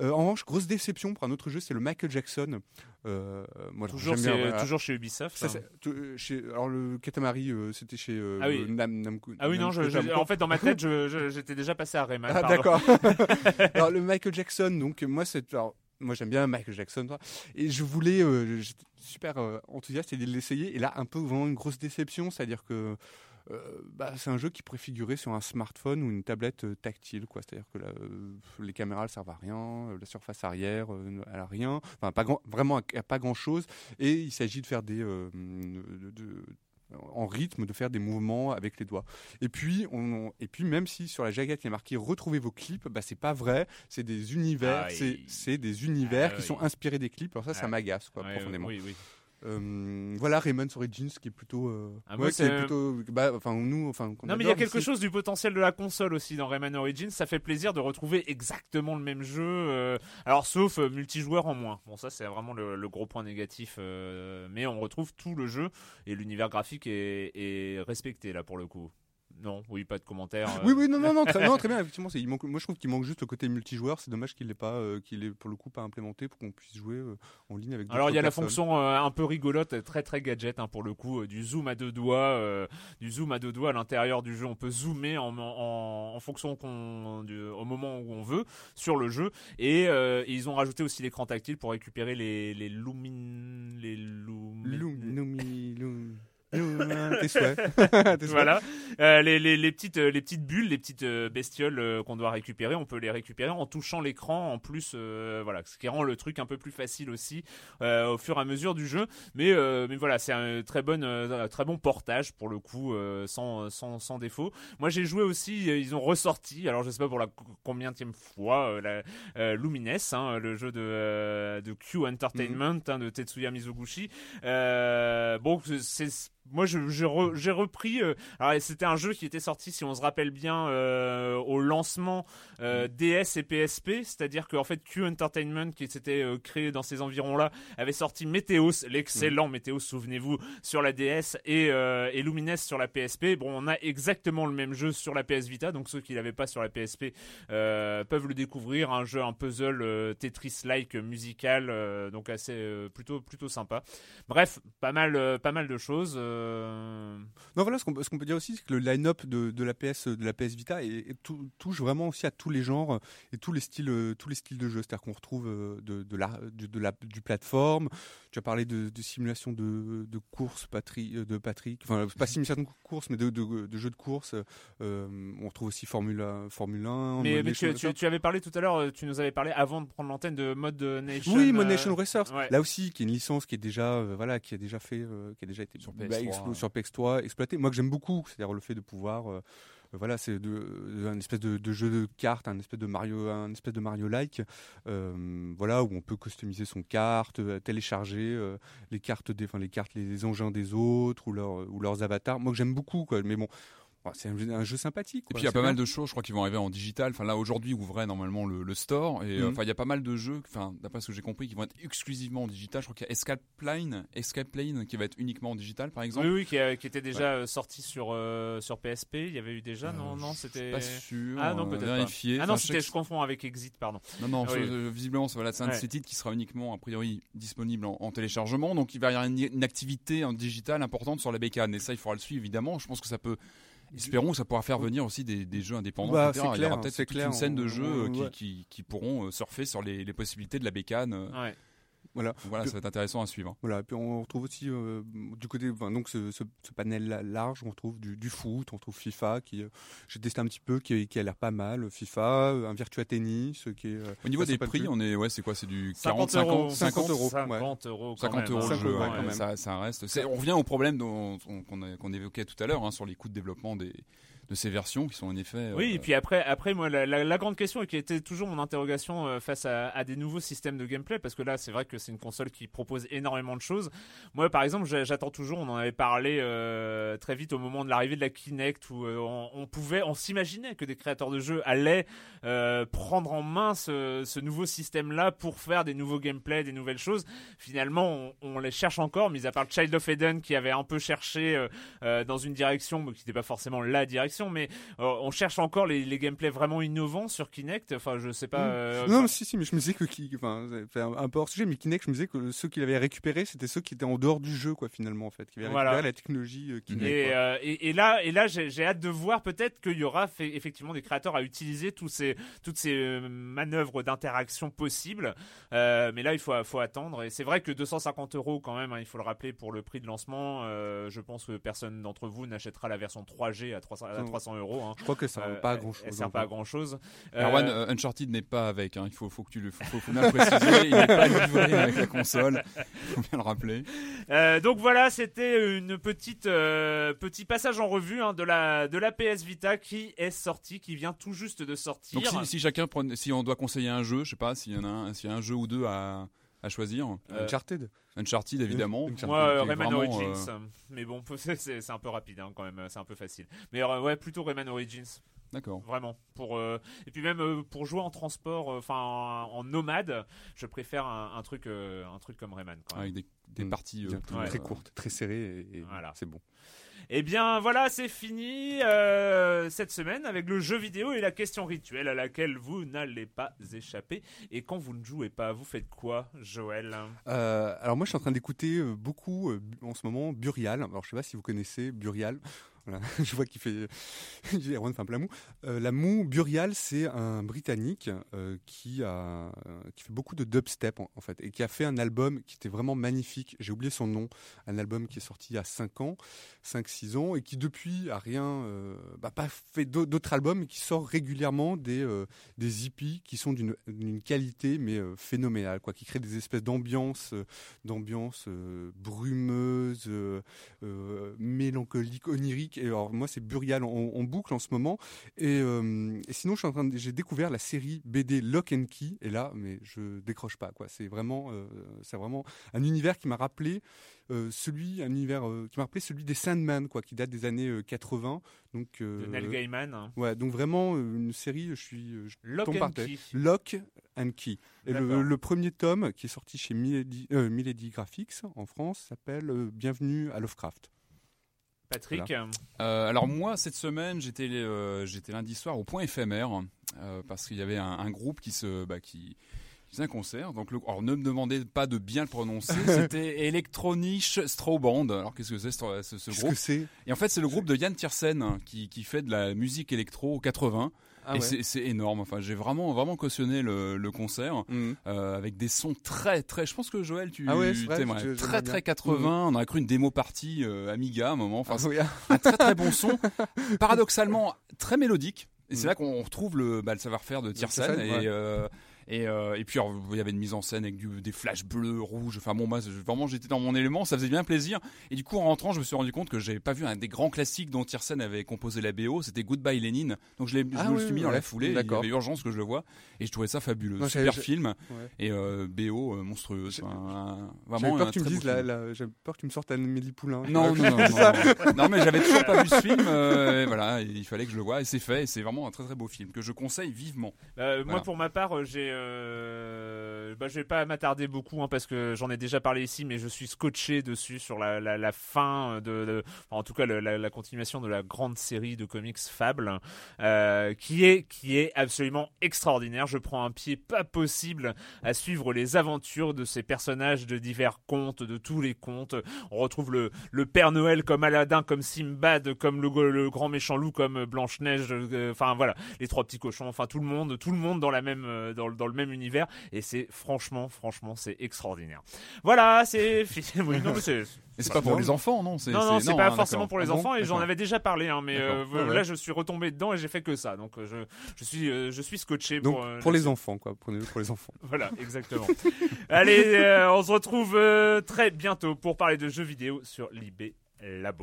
Euh, en revanche, grosse déception pour un autre jeu, c'est le Michael Jackson. Euh, moi,
Toujours,
j'aime bien,
c'est-
voilà.
toujours chez Ubisoft.
Ça,
hein.
c'est- euh, chez, alors le Katamari, c'était chez
Ah oui.
Nam, Namco-
Ah oui, non, je- je- en fait, dans ma tête, j'étais déjà passé à Rayman.
Ah, d'accord. alors le Michael Jackson, donc moi c'est moi j'aime bien Michael Jackson, toi. et je voulais, euh, j'étais super euh, enthousiaste et de l'essayer. Et là, un peu vraiment une grosse déception, c'est-à-dire que euh, bah, c'est un jeu qui pourrait figurer sur un smartphone ou une tablette euh, tactile, quoi. C'est-à-dire que là, euh, les caméras ne servent à rien, la surface arrière, elle a rien, enfin pas grand, vraiment à pas grand-chose. Et il s'agit de faire des de- de- en rythme de faire des mouvements avec les doigts. Et puis, on, et puis même si sur la jaquette il y a marqué retrouvez vos clips, bah c'est pas vrai. C'est des univers,
Ah,
c'est
il-
des univers
Ah,
qui
oui.
sont inspirés des clips. Alors ça, ça m'agace quoi profondément.
Oui, oui.
Euh, voilà Rayman's Origins qui est plutôt, euh,
Ah,
ouais,
c'est-
est plutôt, bah, enfin nous, enfin.
Non mais il y a quelque chose du potentiel de la console aussi dans Rayman Origins. Ça fait plaisir de retrouver exactement le même jeu. euh, alors sauf euh, multijoueur en moins. Bon ça c'est vraiment le, le gros point négatif. mais on retrouve tout le jeu et l'univers graphique est, est respecté là pour le coup. Non, oui, pas de commentaires. euh.
Oui, oui, non, non, non, très, non, très bien. Effectivement, il manque, moi je trouve qu'il manque juste le côté multijoueur. C'est dommage qu'il l'ait pas, euh, qu'il ait pour le coup pas implémenté pour qu'on puisse jouer euh, en ligne avec.
Alors il y a la fonction euh, un peu rigolote, très très gadget hein, pour le coup, euh, du zoom à deux doigts, euh, du zoom à deux doigts à l'intérieur du jeu. On peut zoomer en, en, en fonction qu'on, au moment où on veut sur le jeu. Et, euh, ils ont rajouté aussi l'écran tactile pour récupérer les les lumin, lum-.
Loom, Tes souhaits. Tes souhaits.
voilà, Euh, les, les, les petites euh, les petites bulles, les petites euh, bestioles qu'on doit récupérer, on peut les récupérer en touchant l'écran en plus, euh, voilà, ce qui rend le truc un peu plus facile aussi euh, au fur et à mesure du jeu. Mais mais voilà, c'est un très bon très bon portage pour le coup, sans sans sans défaut. Moi j'ai joué aussi, ils ont ressorti, alors je sais pas pour la combienième fois, la Lumines, hein, le jeu de de Q Entertainment hein, de Tetsuya Mizoguchi. Bon, c'est moi je- j'ai re- j'ai repris euh, alors c'était un jeu qui était sorti si on se rappelle bien euh, au lancement euh, DS et PSP c'est-à-dire qu'en fait Q Entertainment qui s'était euh, créé dans ces environs là avait sorti Meteos l'excellent Meteos souvenez-vous sur la DS et, et Lumines sur la PSP bon on a exactement le même jeu sur la PS Vita donc ceux qui l'avaient pas sur la PSP peuvent le découvrir. Un jeu un puzzle Tetris-like musical donc assez plutôt plutôt sympa. Bref pas mal pas mal de choses
Non, voilà, ce qu'on peut, dire aussi, c'est que le line-up de, de la PS, de la PS Vita est- est tou- touche vraiment aussi à tous les genres euh, et tous les styles, euh, tous les styles de jeu. C'est-à-dire qu'on retrouve euh, de, de la, du, de la, du plateforme. Tu as parlé de, de simulation de, de course, Patri- euh, de Patrick. Enfin, pas simulation de course, mais de, de, de jeux de course. Euh, on retrouve aussi Formule 1, Formule 1
mais,
Mode
tu,
Racer.
tu, tu avais parlé tout à l'heure, euh, tu nous avais parlé avant de prendre l'antenne de mode Nation.
Oui, Mod
euh,
Nation Racers.
ouais.
Là aussi, qui est une licence qui est déjà, euh, voilà, qui a déjà fait, euh, qui a déjà été
Sur
bah,
PS3.
Explo- sur PS3 exploité. Moi, que j'aime beaucoup, c'est-à-dire le fait de pouvoir, euh, euh, voilà, c'est de, de- un espèce de, de jeu de cartes, un espèce de Mario, un espèce de Mario-like, euh, voilà, où on peut customiser son carte, télécharger euh, les cartes, des, enfin les cartes, les engins des autres ou leurs, ou leurs avatars. Moi, que j'aime beaucoup, quoi. Mais bon. Bah, C'est un, jeu- sympathique.
Et puis il y a pas
bien.
mal de choses, je crois, qui vont arriver en digital. Enfin là aujourd'hui ouvrait normalement le, le store et euh,
Mhm.
enfin il y a pas mal de jeux. Enfin d'après ce que j'ai compris, qui vont être exclusivement en digital. Je crois qu'il y a Escape Plane, Escape Plane qui va être uniquement en digital par exemple.
Oui, oui, qui, a- qui était déjà euh, sorti sur, euh, sur PSP. Il y avait eu déjà, non,
Euh,
non,
je suis
c'était.
pas sûr.
Ah non,
euh,
peut-être
vérifier.
pas. Ah non,
je
c'était,
que
je confonds avec Exit, pardon.
Non, non,
Ah oui.
euh, visiblement, c'est voilà, c'est un de
Ouais.
ces titres qui sera uniquement, a priori, disponible en, en téléchargement. Donc, il va y avoir une, une activité en digital importante sur la bécane. Et ça, il faudra le suivre, évidemment. Je pense que ça peut. Espérons que ça pourra faire venir aussi des, des jeux indépendants.
Bah,
Il y aura peut-être
c'est
toute
clair,
une scène de jeux
on-
euh, qui,
ouais.
qui, qui pourront euh, surfer sur les, les possibilités de la bécane. euh.
Ouais.
Voilà.
Donc voilà, ça va être intéressant à suivre.
Voilà, et puis on retrouve aussi euh, du côté, enfin, donc ce, ce, ce panel large, on retrouve du, du foot, on retrouve FIFA, qui euh, j'ai testé un petit peu, qui, qui a l'air pas mal, FIFA, un Virtua Tennis, euh, qui est. euh,
Au niveau des prix,
plus.
on est, ouais, c'est quoi C'est du
50
40,
euros.
50,
50 euros.
50 euros. quand
50
même,
euros le
50
jeu,
euros,
ouais,
quand même.
ça, ça reste. On revient au problème dont, on- qu'on a- qu'on évoquait tout à l'heure hein, sur les coûts de développement des, de ces versions qui sont en effet.
Oui,
euh,
et puis après, après moi, la, la- la grande question et qui était toujours mon interrogation euh, face à, à des nouveaux systèmes de gameplay, parce que là, c'est vrai que c'est une console qui propose énormément de choses. Moi, par exemple, j'a- j'attends toujours. On en avait parlé euh, très vite au moment de l'arrivée de la Kinect, où euh, on, on pouvait, on s'imaginait que des créateurs de jeux allaient euh, prendre en main ce, ce nouveau système-là pour faire des nouveaux gameplays, des nouvelles choses. Finalement, on, on les cherche encore, mis à part Child of Eden qui avait un peu cherché euh, euh, dans une direction, mais qui n'était pas forcément la direction. Mais euh, on cherche encore les, les gameplays vraiment innovants sur Kinect. Enfin, je sais pas.
Mm.
euh,
non, mais si, si, mais je me disais que, qui, enfin, un, peu hors sujet, mais Kinect, je me disais que ceux qu'il avait récupérés, c'était ceux qui étaient en dehors du jeu, quoi, finalement, en fait, qui avaient
Voilà.
récupéré la technologie euh, Kinect.
Et,
quoi.
et, et là, et là, j'ai hâte de voir peut-être qu'il y aura fait- effectivement des créateurs à utiliser tous ces, toutes ces manœuvres d'interaction possibles. Euh, mais là, il faut, faut attendre. Et c'est vrai que 250 euros quand même, hein, il faut le rappeler pour le prix de lancement. euh, je pense que personne d'entre vous n'achètera la version 3G à 300, à. 300 euros. hein.
Je crois que ça
Euh,
sert pas à grand chose.
Elle sert pas à grand chose.
Erwan, euh, Uncharted n'est pas avec, hein. il faut, faut que tu le faut, faut- faut bien le préciser, il n'est pas livré avec la console, faut bien le rappeler.
Euh, donc voilà, c'était une petite euh, petit passage en revue hein, de la de la PS Vita qui est sortie, qui vient tout juste de sortir.
Donc si, si chacun prenait, si on doit conseiller un jeu, je sais pas, s'il y en a un, s'il y a un jeu ou deux à, à choisir.
Euh,
Uncharted.
Uncharted évidemment.
Uncharted.
Moi, euh, Rayman
vraiment,
Origins,
euh,
mais bon, c'est un peu rapide hein, quand même, c'est un peu facile. Mais euh, ouais, plutôt Rayman Origins,
D'accord.
vraiment. Pour euh, et puis même euh, pour jouer en transport, euh, enfin en, en nomade, je préfère un, un truc, euh, un truc comme Rayman. Quand même.
Avec des, des
Mm.
parties euh,
ouais.
très
euh,
courte, très serrée, et, et
Voilà.
c'est bon.
Eh bien voilà, c'est fini euh, cette semaine avec le jeu vidéo et la question rituelle à laquelle vous n'allez pas échapper. Et quand vous ne jouez pas, vous faites quoi, Joël?
Euh, alors moi, je suis en train d'écouter euh, beaucoup en ce moment Burial. Alors je sais pas si vous connaissez Burial. Je vois qu'il fait, Erwan fait un plein mou. Euh, la moue Burial, c'est un Britannique euh, qui a, euh, qui fait beaucoup de dubstep en, fait et qui a fait un album qui était vraiment magnifique. J'ai oublié son nom. Un album qui est sorti il y a 5 ans, 5-6 ans et qui depuis a rien, euh, bah, pas fait d'au- d'autres albums, mais qui sort régulièrement des des hippies qui sont d'une qualité mais phénoménale quoi, qui créent des espèces d'ambiance d'ambiance brumeuse, mélancolique, onirique. Et alors moi c'est Burial en, en boucle en ce moment. Et, euh, et sinon je suis en train j'ai découvert la série BD Lock and Key et là mais je décroche pas quoi. C'est vraiment euh, c'est vraiment un univers qui m'a rappelé euh, celui un univers qui m'a rappelé celui des Sandman quoi, qui date des années euh, 80. Donc
de Neil Gaiman hein.
Ouais, donc vraiment une série, je suis je
Lock and. Key.
Lock and Key. Et le, le premier tome qui est sorti chez Milady, Milady Graphics en France s'appelle Bienvenue à Lovecraft.
Patrick
Euh, alors moi cette semaine j'étais euh, j'étais lundi soir au point éphémère euh, parce qu'il y avait un, un groupe qui se bah, qui un concert. Donc le, alors ne me demandez pas de bien le prononcer. C'était Electronisch Stroband. Alors qu'est-ce que c'est ce, ce- ce
Qu'est-ce
groupe
que
et en fait c'est le groupe de Yann Tiersen hein, qui, qui fait de la musique électro 80
Ah
et
ouais.
c'est- énorme enfin j'ai vraiment vraiment cautionné le, le concert
Mhm.
euh, avec des sons très très je pense que Joël tu
Ah ouais, vrai, je-
très très
bien.
80 on aurait cru une démo partie euh, Amiga à un moment enfin
Ah oui, ah.
un très très bon son, paradoxalement très mélodique. Et c'est
Mm.
là qu'on retrouve le, bah, le savoir-faire de Tiersen. Et, euh, et, euh, et puis alors, il y avait une mise en scène avec du- des flashs bleus, rouges. Enfin bon, moi vraiment j'étais dans mon élément, ça faisait bien plaisir. Et du coup en rentrant, je me suis rendu compte que j'avais pas vu un des grands classiques dont Tiersen avait composé la BO. C'était Goodbye Lénine. Donc je,
Ah
me suis mis
oui,
dans la foulée. Il y
D'accord.
avait urgence que je le vois. Et je trouvais ça fabuleux.
Non,
Super film.
Ouais.
Et euh, BO euh, monstrueuse.
J'ai-
Enfin, vraiment
peur
un
que tu me dises
film.
la- j'avais peur que tu me sortes Amélie Poulain.
Non, non, non, non, non, mais j'avais toujours pas vu ce film. euh, et voilà, il fallait que je le voie et c'est fait. Et c'est vraiment un très très beau film que je conseille vivement.
Euh, Moi, pour ma part, euh, j'ai, euh, bah, je vais pas m'attarder beaucoup hein, parce que j'en ai déjà parlé ici, mais je suis scotché dessus sur la, la, la fin de, de- en tout cas, la, la continuation de la grande série de comics Fable, euh, qui est qui est absolument extraordinaire. Je prends un pied pas possible à suivre les aventures de ces personnages de divers contes, de tous les contes. On retrouve le, le Père Noël comme Aladdin, comme Simbad, comme le, le grand méchant loup, comme Blanche Neige. Enfin voilà, les trois petits cochons. Enfin tout le monde, tout le monde dans la même euh, dans, dans le même univers. Et c'est franchement, franchement, c'est extraordinaire. Voilà, c'est fini. Oui, non, mais c'est
Et c'est pas pour
non,
les enfants, non
non, non, c'est pas
hein,
forcément
d'accord.
pour les
Ah bon
enfants et j'en avais déjà parlé, hein, mais euh,
ouais.
là je suis retombé dedans et j'ai fait que ça, donc euh, je, je suis je, je suis scotché
Donc
pour, euh,
pour les enfants quoi, prenez-le pour les enfants.
Voilà, exactement. Allez, euh, on se retrouve euh, très bientôt pour parler de jeux vidéo sur l'IB Labo.